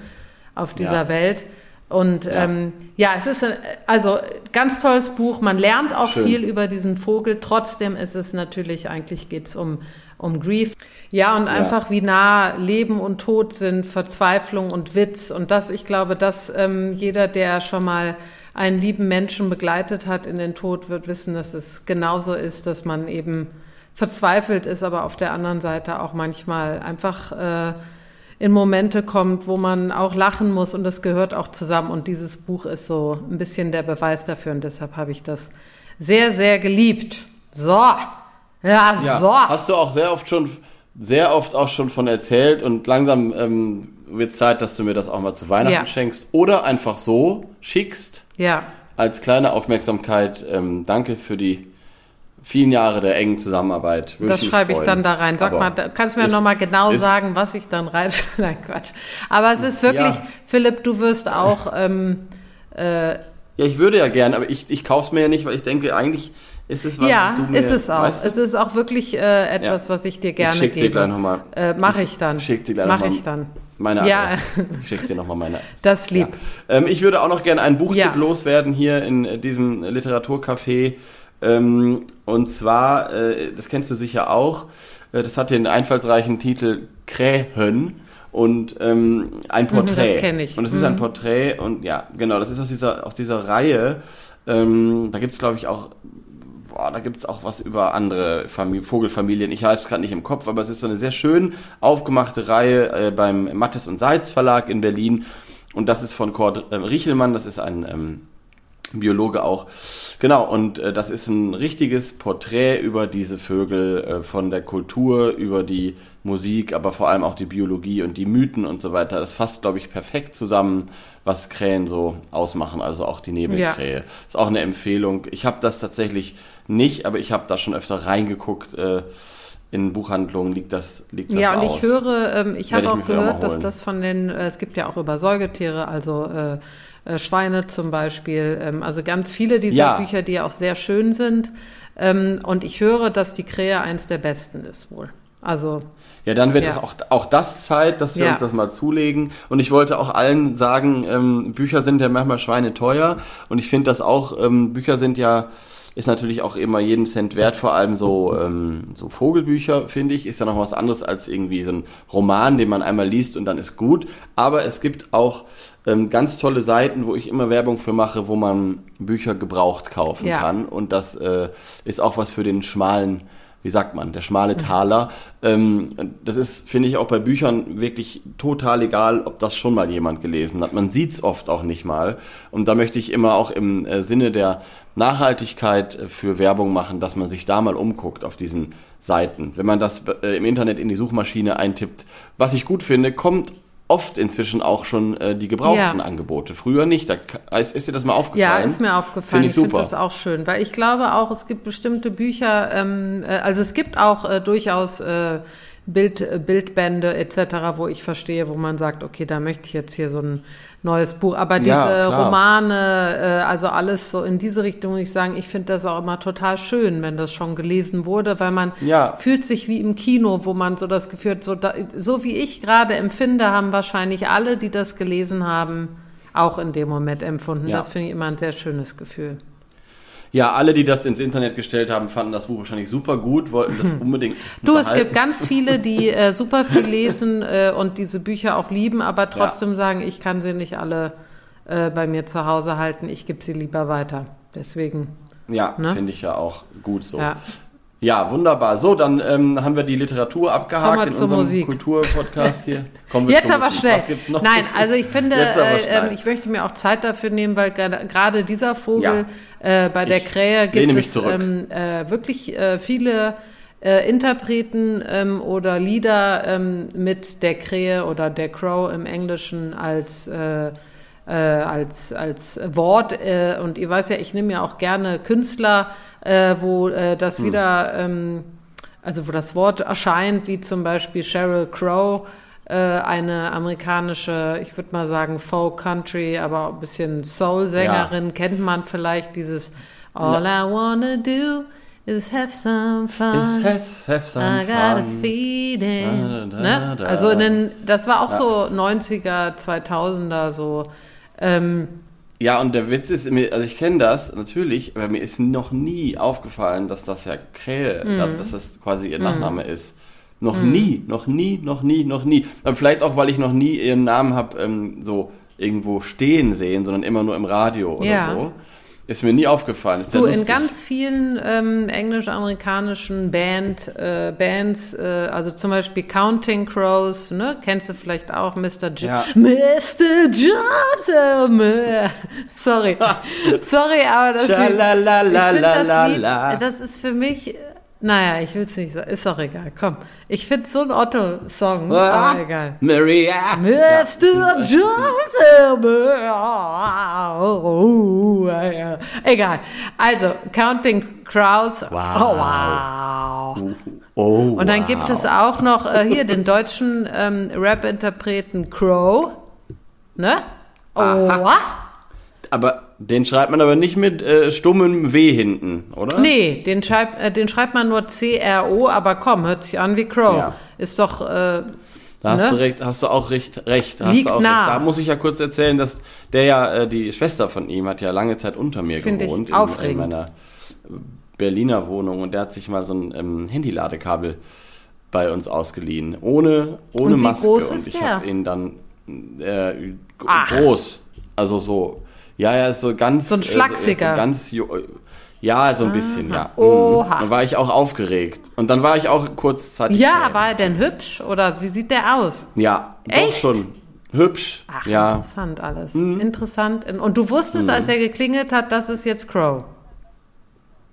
auf dieser ja. Welt. Und ja. Ähm, ja, es ist ein, also ganz tolles Buch. Man lernt auch Schön. viel über diesen Vogel. Trotzdem ist es natürlich eigentlich geht's um um Grief. Ja, und ja. einfach wie nah Leben und Tod sind, Verzweiflung und Witz. Und das, ich glaube, dass ähm, jeder, der schon mal einen lieben Menschen begleitet hat in den Tod, wird wissen, dass es genauso ist, dass man eben verzweifelt ist, aber auf der anderen Seite auch manchmal einfach äh, in Momente kommt, wo man auch lachen muss und das gehört auch zusammen. Und dieses Buch ist so ein bisschen der Beweis dafür und deshalb habe ich das sehr, sehr geliebt. So, ja, Ja, so. hast du auch sehr oft schon, sehr oft auch schon von erzählt und langsam ähm, wird Zeit, dass du mir das auch mal zu Weihnachten Ja. schenkst oder einfach so schickst Ja, als kleine Aufmerksamkeit. Ähm, danke für die vielen Jahre der engen Zusammenarbeit. Würde das schreibe ich dann da rein. Sag Aber mal, da- kannst du mir ist- noch mal genau sagen, was ich dann rein... Nein, Quatsch. Aber es ist wirklich, Ja. Philipp, du wirst auch... Ähm, äh, Ja, ich würde ja gern, aber ich, ich kauf's mir ja nicht, weil ich denke, eigentlich ist es was, ja, was du mir, ist es auch. Weißt du? Es ist auch wirklich äh, etwas, Ja. was ich dir gerne ich schick dir gebe. gleich nochmal Äh, Mache ich dann. schick dir gleich Mache noch mal ich dann. Meine Ja. Adresse. Ich schick dir nochmal meine Adresse. Das lieb. Ja. Ähm, ich würde auch noch gerne einen Buchtipp Ja. loswerden hier in äh, diesem Literaturcafé. Ähm, und zwar, äh, das kennst du sicher auch, äh, das hat den einfallsreichen Titel Krähen und ähm, ein Porträt. Mhm, das kenn ich. Und es ist ein Porträt und ja, genau, das ist aus dieser, aus dieser Reihe. Ähm, da gibt's glaube ich, auch boah, da gibt's auch was über andere Famili Vogelfamilien. Ich weiß es gerade nicht im Kopf, aber es ist so eine sehr schön aufgemachte Reihe äh, beim Mattes und Seitz Verlag in Berlin. Und das ist von Kurt äh, Riechelmann, das ist ein ähm, Biologe auch. Genau, und äh, das ist ein richtiges Porträt über diese Vögel, äh, von der Kultur, über die Musik, aber vor allem auch die Biologie und die Mythen und so weiter. Das fasst, glaube ich, perfekt zusammen, was Krähen so ausmachen, also auch die Nebelkrähe. Ist auch eine Empfehlung. Ich habe das tatsächlich nicht, aber ich habe da schon öfter reingeguckt. Äh, in Buchhandlungen liegt das, liegt das Ja, und aus. ich höre, ähm, ich habe auch gehört, dass das von den, äh, es gibt ja auch über Säugetiere, also äh, äh, Schweine zum Beispiel, ähm, also ganz viele dieser Ja. Bücher, die ja auch sehr schön sind. Ähm, und ich höre, dass die Krähe eins der besten ist wohl. Also Ja, dann wird Ja. es auch, auch das Zeit, dass wir Ja. uns das mal zulegen. Und ich wollte auch allen sagen, ähm, Bücher sind ja manchmal schweineteuer. Und ich finde das auch, ähm, Bücher sind ja, ist natürlich auch immer jeden Cent wert, vor allem so, ähm, so Vogelbücher, finde ich, ist ja noch was anderes als irgendwie so ein Roman, den man einmal liest und dann ist gut. Aber es gibt auch ähm, ganz tolle Seiten, wo ich immer Werbung für mache, wo man Bücher gebraucht kaufen Ja. kann. Und das äh, ist auch was für den schmalen wie sagt man, der schmale Taler. Ähm, das ist, finde ich, auch bei Büchern wirklich total egal, ob das schon mal jemand gelesen hat. Man sieht's oft auch nicht mal. Und da möchte ich immer auch im äh, Sinne der Nachhaltigkeit äh, für Werbung machen, dass man sich da mal umguckt auf diesen Seiten. Wenn man das äh, im Internet in die Suchmaschine eintippt, was ich gut finde, kommt oft inzwischen auch schon äh, die gebrauchten Ja. Angebote. Früher nicht. Da, ist, ist dir das mal Ja, aufgefallen? ist mir aufgefallen. Finde Ich, ich finde das auch schön, weil ich glaube auch, es gibt bestimmte Bücher, ähm, äh, also es gibt auch äh, durchaus äh, Bild, äh, Bildbände etc., wo ich verstehe, wo man sagt, okay, da möchte ich jetzt hier so ein neues Buch. Aber diese Ja. Romane, äh, also alles so in diese Richtung, muss ich sagen, ich finde das auch immer total schön, wenn das schon gelesen wurde, weil man Ja. fühlt sich wie im Kino, wo man so das Gefühl hat, so, da, so wie ich gerade empfinde, haben wahrscheinlich alle, die das gelesen haben, auch in dem Moment empfunden. Ja. Das finde ich immer ein sehr schönes Gefühl. Ja, alle, die das ins Internet gestellt haben, fanden das Buch wahrscheinlich super gut, wollten das unbedingt. Du, es behalten. gibt ganz viele, die äh, super viel lesen äh, und diese Bücher auch lieben, aber trotzdem sagen, ich kann sie nicht alle äh, bei mir zu Hause halten, ich gebe sie lieber weiter. Deswegen, Ja, ne? finde ich ja auch gut so. ja. Ja, wunderbar. So, dann ähm, haben wir die Literatur abgehakt in unserem Musik. Kulturpodcast hier. Kommen wir Jetzt aber Musik. schnell. Was gibt's noch? Nein, also ich finde, äh, ähm, ich möchte mir auch Zeit dafür nehmen, weil gerade dieser Vogel äh, bei der Ich Krähe gibt es ähm, äh, wirklich äh, viele äh, Interpreten ähm, oder Lieder ähm, mit der Krähe oder der Crow im Englischen als äh, als, als Wort. Und ihr weiß ja, ich nehme ja auch gerne Künstler, äh, wo äh, das Hm. wieder, ähm, also wo das Wort erscheint, wie zum Beispiel Sheryl Crow, äh, eine amerikanische, ich würde mal sagen Folk Country, aber auch ein bisschen Soul-Sängerin, kennt man vielleicht dieses All I wanna do is have some fun. Is has, have some I got a feeling. Da, da, ne? Also in den, das war auch so 90er, 2000er so. Ähm, Ja, und der Witz ist, mir- also ich kenne das natürlich, aber mir ist noch nie aufgefallen, dass das ja Krähe, Mhm. dass, dass das quasi ihr Nachname ist. Noch nie, noch nie, noch nie, noch nie. Aber vielleicht auch, weil ich noch nie ihren Namen habe ähm, so irgendwo stehen sehen, sondern immer nur im Radio oder Ja. so. Ist mir nie aufgefallen. Ist Du, in ganz vielen ähm, englisch-amerikanischen Band, äh, Bands, äh, also zum Beispiel Counting Crows, ne, kennst du vielleicht auch, Mr. J Ja. Mr. Johnson. äh, Sorry, sorry, aber das, ich find das Lied, das ist für mich, naja, ich will es nicht sagen, ist doch egal, komm. Ich finde so ein Otto-Song, Ah, aber egal. Maria. Mr. Johnson. Oh. Egal. Also, Counting Crows. Wow. Oh, wow. Oh, Und dann wow. gibt es auch noch äh, hier den deutschen ähm, Rap-Interpreten Crow. Ne? Oh, Aha. Aber den schreibt man aber nicht mit äh, stummem W hinten, oder? Nee, den schreibt, äh, den schreibt man nur C-R-O, aber komm, hört sich an wie Crow. Ja. Ist doch, äh, Da hast Ne? du recht, hast du auch recht, recht. Hast Liegt auch nah. Recht. Da muss ich ja kurz erzählen, dass der ja, äh, die Schwester von ihm hat ja lange Zeit unter mir Find ich gewohnt. in, aufregend. in meiner Berliner Wohnung und der hat sich mal so ein ähm, Handyladekabel bei uns ausgeliehen. Ohne, ohne Und wie Maske. groß und ist ich der? habe ihn dann äh, Ach. groß. Also so, ja, ja, so ganz. So ein äh, Schlagficker. so ganz ja, so ein bisschen, ja. Mhm. Oha. Dann war ich auch aufgeregt. Und dann war ich auch kurzzeitig. ja, war er denn hübsch oder wie sieht der aus? Ja, doch Echt? schon. Hübsch. Ach, ja. Mhm. interessant alles. Interessant. Und du wusstest, als er geklingelt hat, das ist jetzt Crow.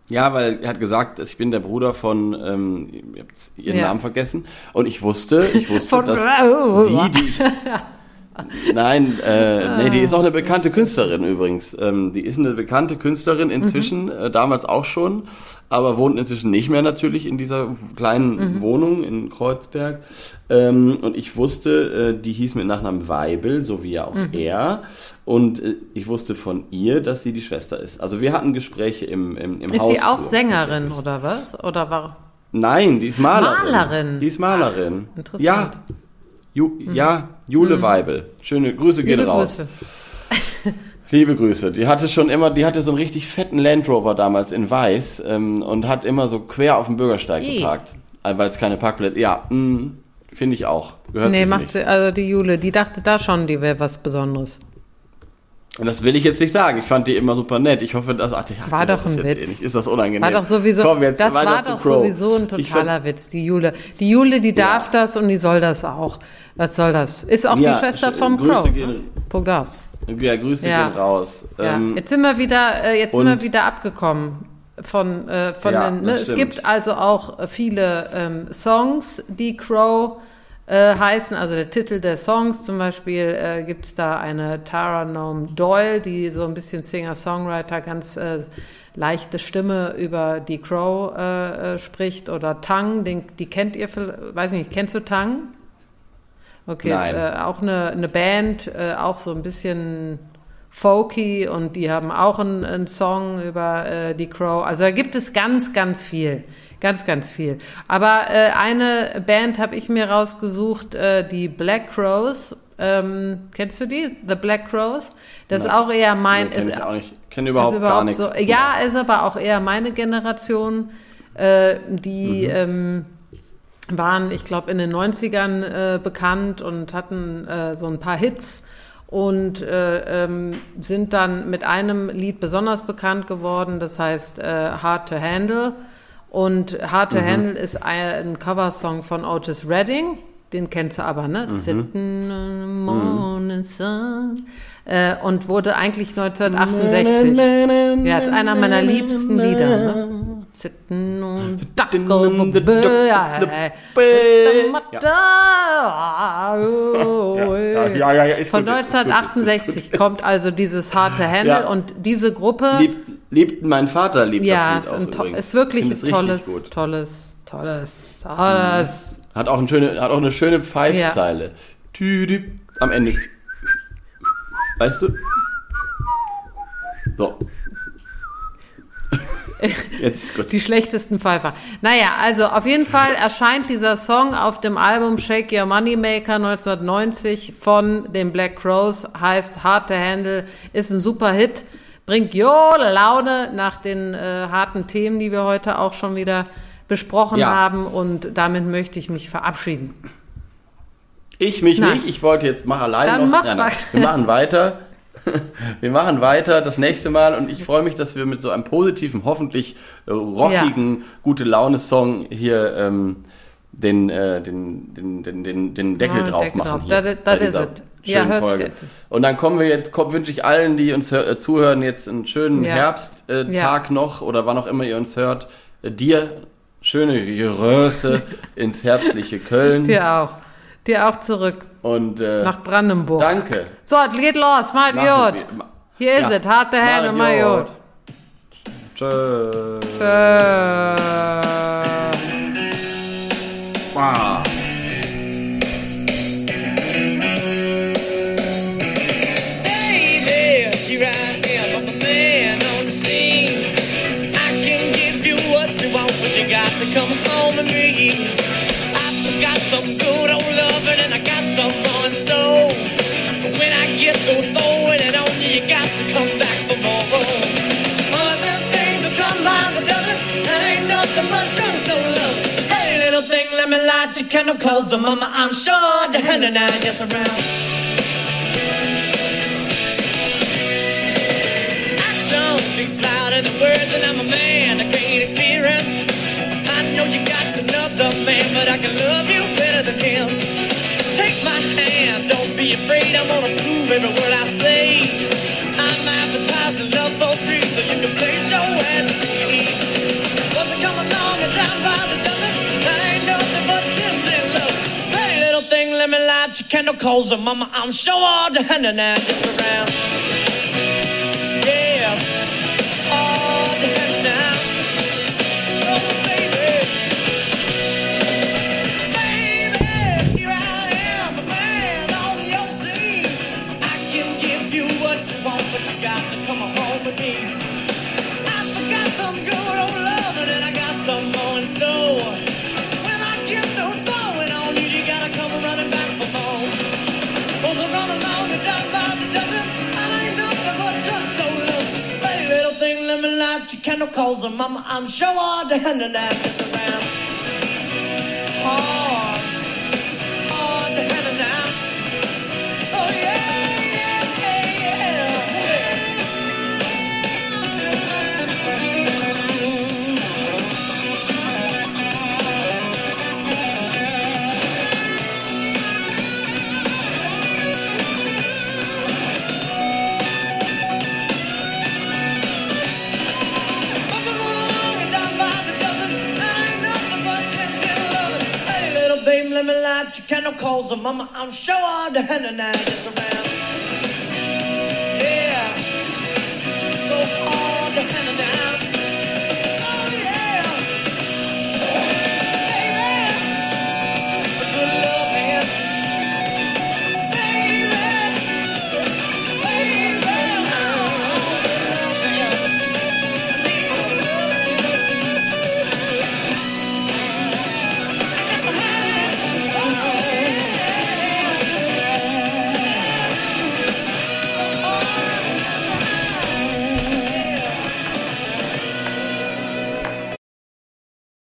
Ja, weil er hat gesagt, ich bin der Bruder von, ähm, ich hab jetzt ihren Ja. Namen vergessen. Und ich wusste, ich wusste, dass sie, die ich, Nein, äh, nee, die ist auch eine bekannte Künstlerin übrigens. Ähm, die ist eine bekannte Künstlerin inzwischen, Mhm. äh, damals auch schon, aber wohnt inzwischen nicht mehr natürlich in dieser kleinen Mhm. Wohnung in Kreuzberg. Ähm, und ich wusste, äh, die hieß mit Nachnamen Weibel, so wie ja auch Mhm. er. Und äh, ich wusste von ihr, dass sie die Schwester ist. Also wir hatten Gespräche im, im, im Ist Haus. sie auch Sängerin oder was? Oder war Nein, die ist Malerin. Malerin? Die ist Malerin. Ach, interessant. Ja, Ju, ja, Jule Weibel. Schöne Grüße gehen Liebe raus. Grüße. Liebe Grüße. Die hatte schon immer, die hatte so einen richtig fetten Land Rover damals in Weiß ähm, und hat immer so quer auf dem Bürgersteig Ih. geparkt, äh, weil es keine Parkplätze. Ja, mh, finde ich auch. Gehört Nee, macht nicht. sie, also die Jule, die dachte da schon, die wäre was Besonderes. Und das will ich jetzt nicht sagen. Ich fand die immer super nett. Ich hoffe, dass ach, die- ach, War das doch ein ist jetzt Witz. Eh. Ist das unangenehm? War doch sowieso, Komm, jetzt das war doch Crow. sowieso ein totaler Witz, die Jule. Die Jule, die darf Ja. das und die soll das auch. Was soll das? Ist auch Ja, die Schwester sch- vom Grüße Crow. gehen- Punkt aus. Ja, Grüße Ja. gehen raus. Ähm, jetzt sind wir wieder, äh, jetzt sind wir wieder abgekommen von, äh, von den, ne? Es gibt also auch äh, viele ähm, Songs, die Crow äh, heißen, also der Titel der Songs zum Beispiel äh, gibt es da eine Tara Noam Doyle, die so ein bisschen Singer-Songwriter, ganz äh, leichte Stimme über die Crow äh, äh, spricht oder Tang, den, die kennt ihr, vielleicht- weiß nicht, kennst du Tang? Okay, Nein. ist äh, auch eine, eine Band, äh, auch so ein bisschen folky und die haben auch einen, einen Song über die Crow. Also da gibt es ganz, ganz viel. Ganz, ganz viel. Aber äh, eine Band habe ich mir rausgesucht, äh, die Black Crows. Ähm, kennst du die? The Black Crows? Das ist Nein. auch eher mein. Nee, kenn ist, ich auch nicht. Kenne ist überhaupt, gar überhaupt nichts. so. Ja, ist aber auch eher meine Generation, äh, die Mhm. ähm, waren, ich glaube, in den 90ern äh, bekannt und hatten äh, so ein paar Hits und äh, ähm, sind dann mit einem Lied besonders bekannt geworden, das heißt äh, Hard to Handle. Und Hard to Mhm. Handle ist ein, Coversong von Otis Redding, den kennst du aber, ne? Mhm. Sitting on the morning sun. Äh, und wurde eigentlich 1968. Ja, ist einer meiner liebsten Lieder. Ne? Sitting on the bay, with the Von gut, ist gut, ist gut. 1968 kommt also dieses harte Handle Ja. und diese Gruppe. Liebt, liebt mein Vater liebt ja, das ist, Lied auch ein to übrigens. ist wirklich ein tolles, tolles, tolles, tolles. Hat auch, ein schöne, hat auch eine schöne Pfeifzeile. Tüdü, am Ende. Weißt du? So. Jetzt ist gut. Die schlechtesten Pfeifer. Naja, also auf jeden Fall erscheint dieser Song auf dem Album Shake Your Moneymaker 1990 von den Black Crows, heißt Hard to Handle, ist ein super Hit, bringt Jole Laune nach den äh, harten Themen, die wir heute auch schon wieder besprochen Ja. haben und damit möchte ich mich verabschieden. Ich mich Nein. nicht. Ich wollte jetzt mach allein Dann noch. mach's. Wir machen weiter. wir machen weiter das nächste Mal und ich freue mich, dass wir mit so einem positiven, hoffentlich äh, rockigen, gute Laune-Song hier ähm, den, äh, den, den, den, den, Deckel Ah, drauf Deckel machen. drauf. Hier, Das- bei das ist Ja, schönen hörst Folge. Und dann kommen wir jetzt, komm, wünsche ich allen, die uns hör, äh, zuhören, jetzt einen schönen Ja. Herbsttag äh, Ja. Noch oder wann auch immer ihr uns hört. Äh, dir schöne Größe ins herzliche Köln. Dir auch. Dir auch zurück Und äh, nach Brandenburg. danke. So, geht los. Mal ma- Hier ist Ja. es. Harte Hände, mal gut. Tschö. Äh. Wow. The mama, I'm sure the and around. Louder than words, and I'm a man that can't experience. I know you got another man, but I can love you better than him. Take my hand, be afraid. I'm gonna prove every word I say. I'm advertising love for free, so you can place your ad. Was it come along and down by the dozen? That ain't nothing but kissing love. Hey, little thing, let me light your candle coals, and uh, mama, I'm sure all the hand and I around. Calls and mama, I'm sure all the hand and just around. Calls, and mama, I'm sure all the hand and I just around.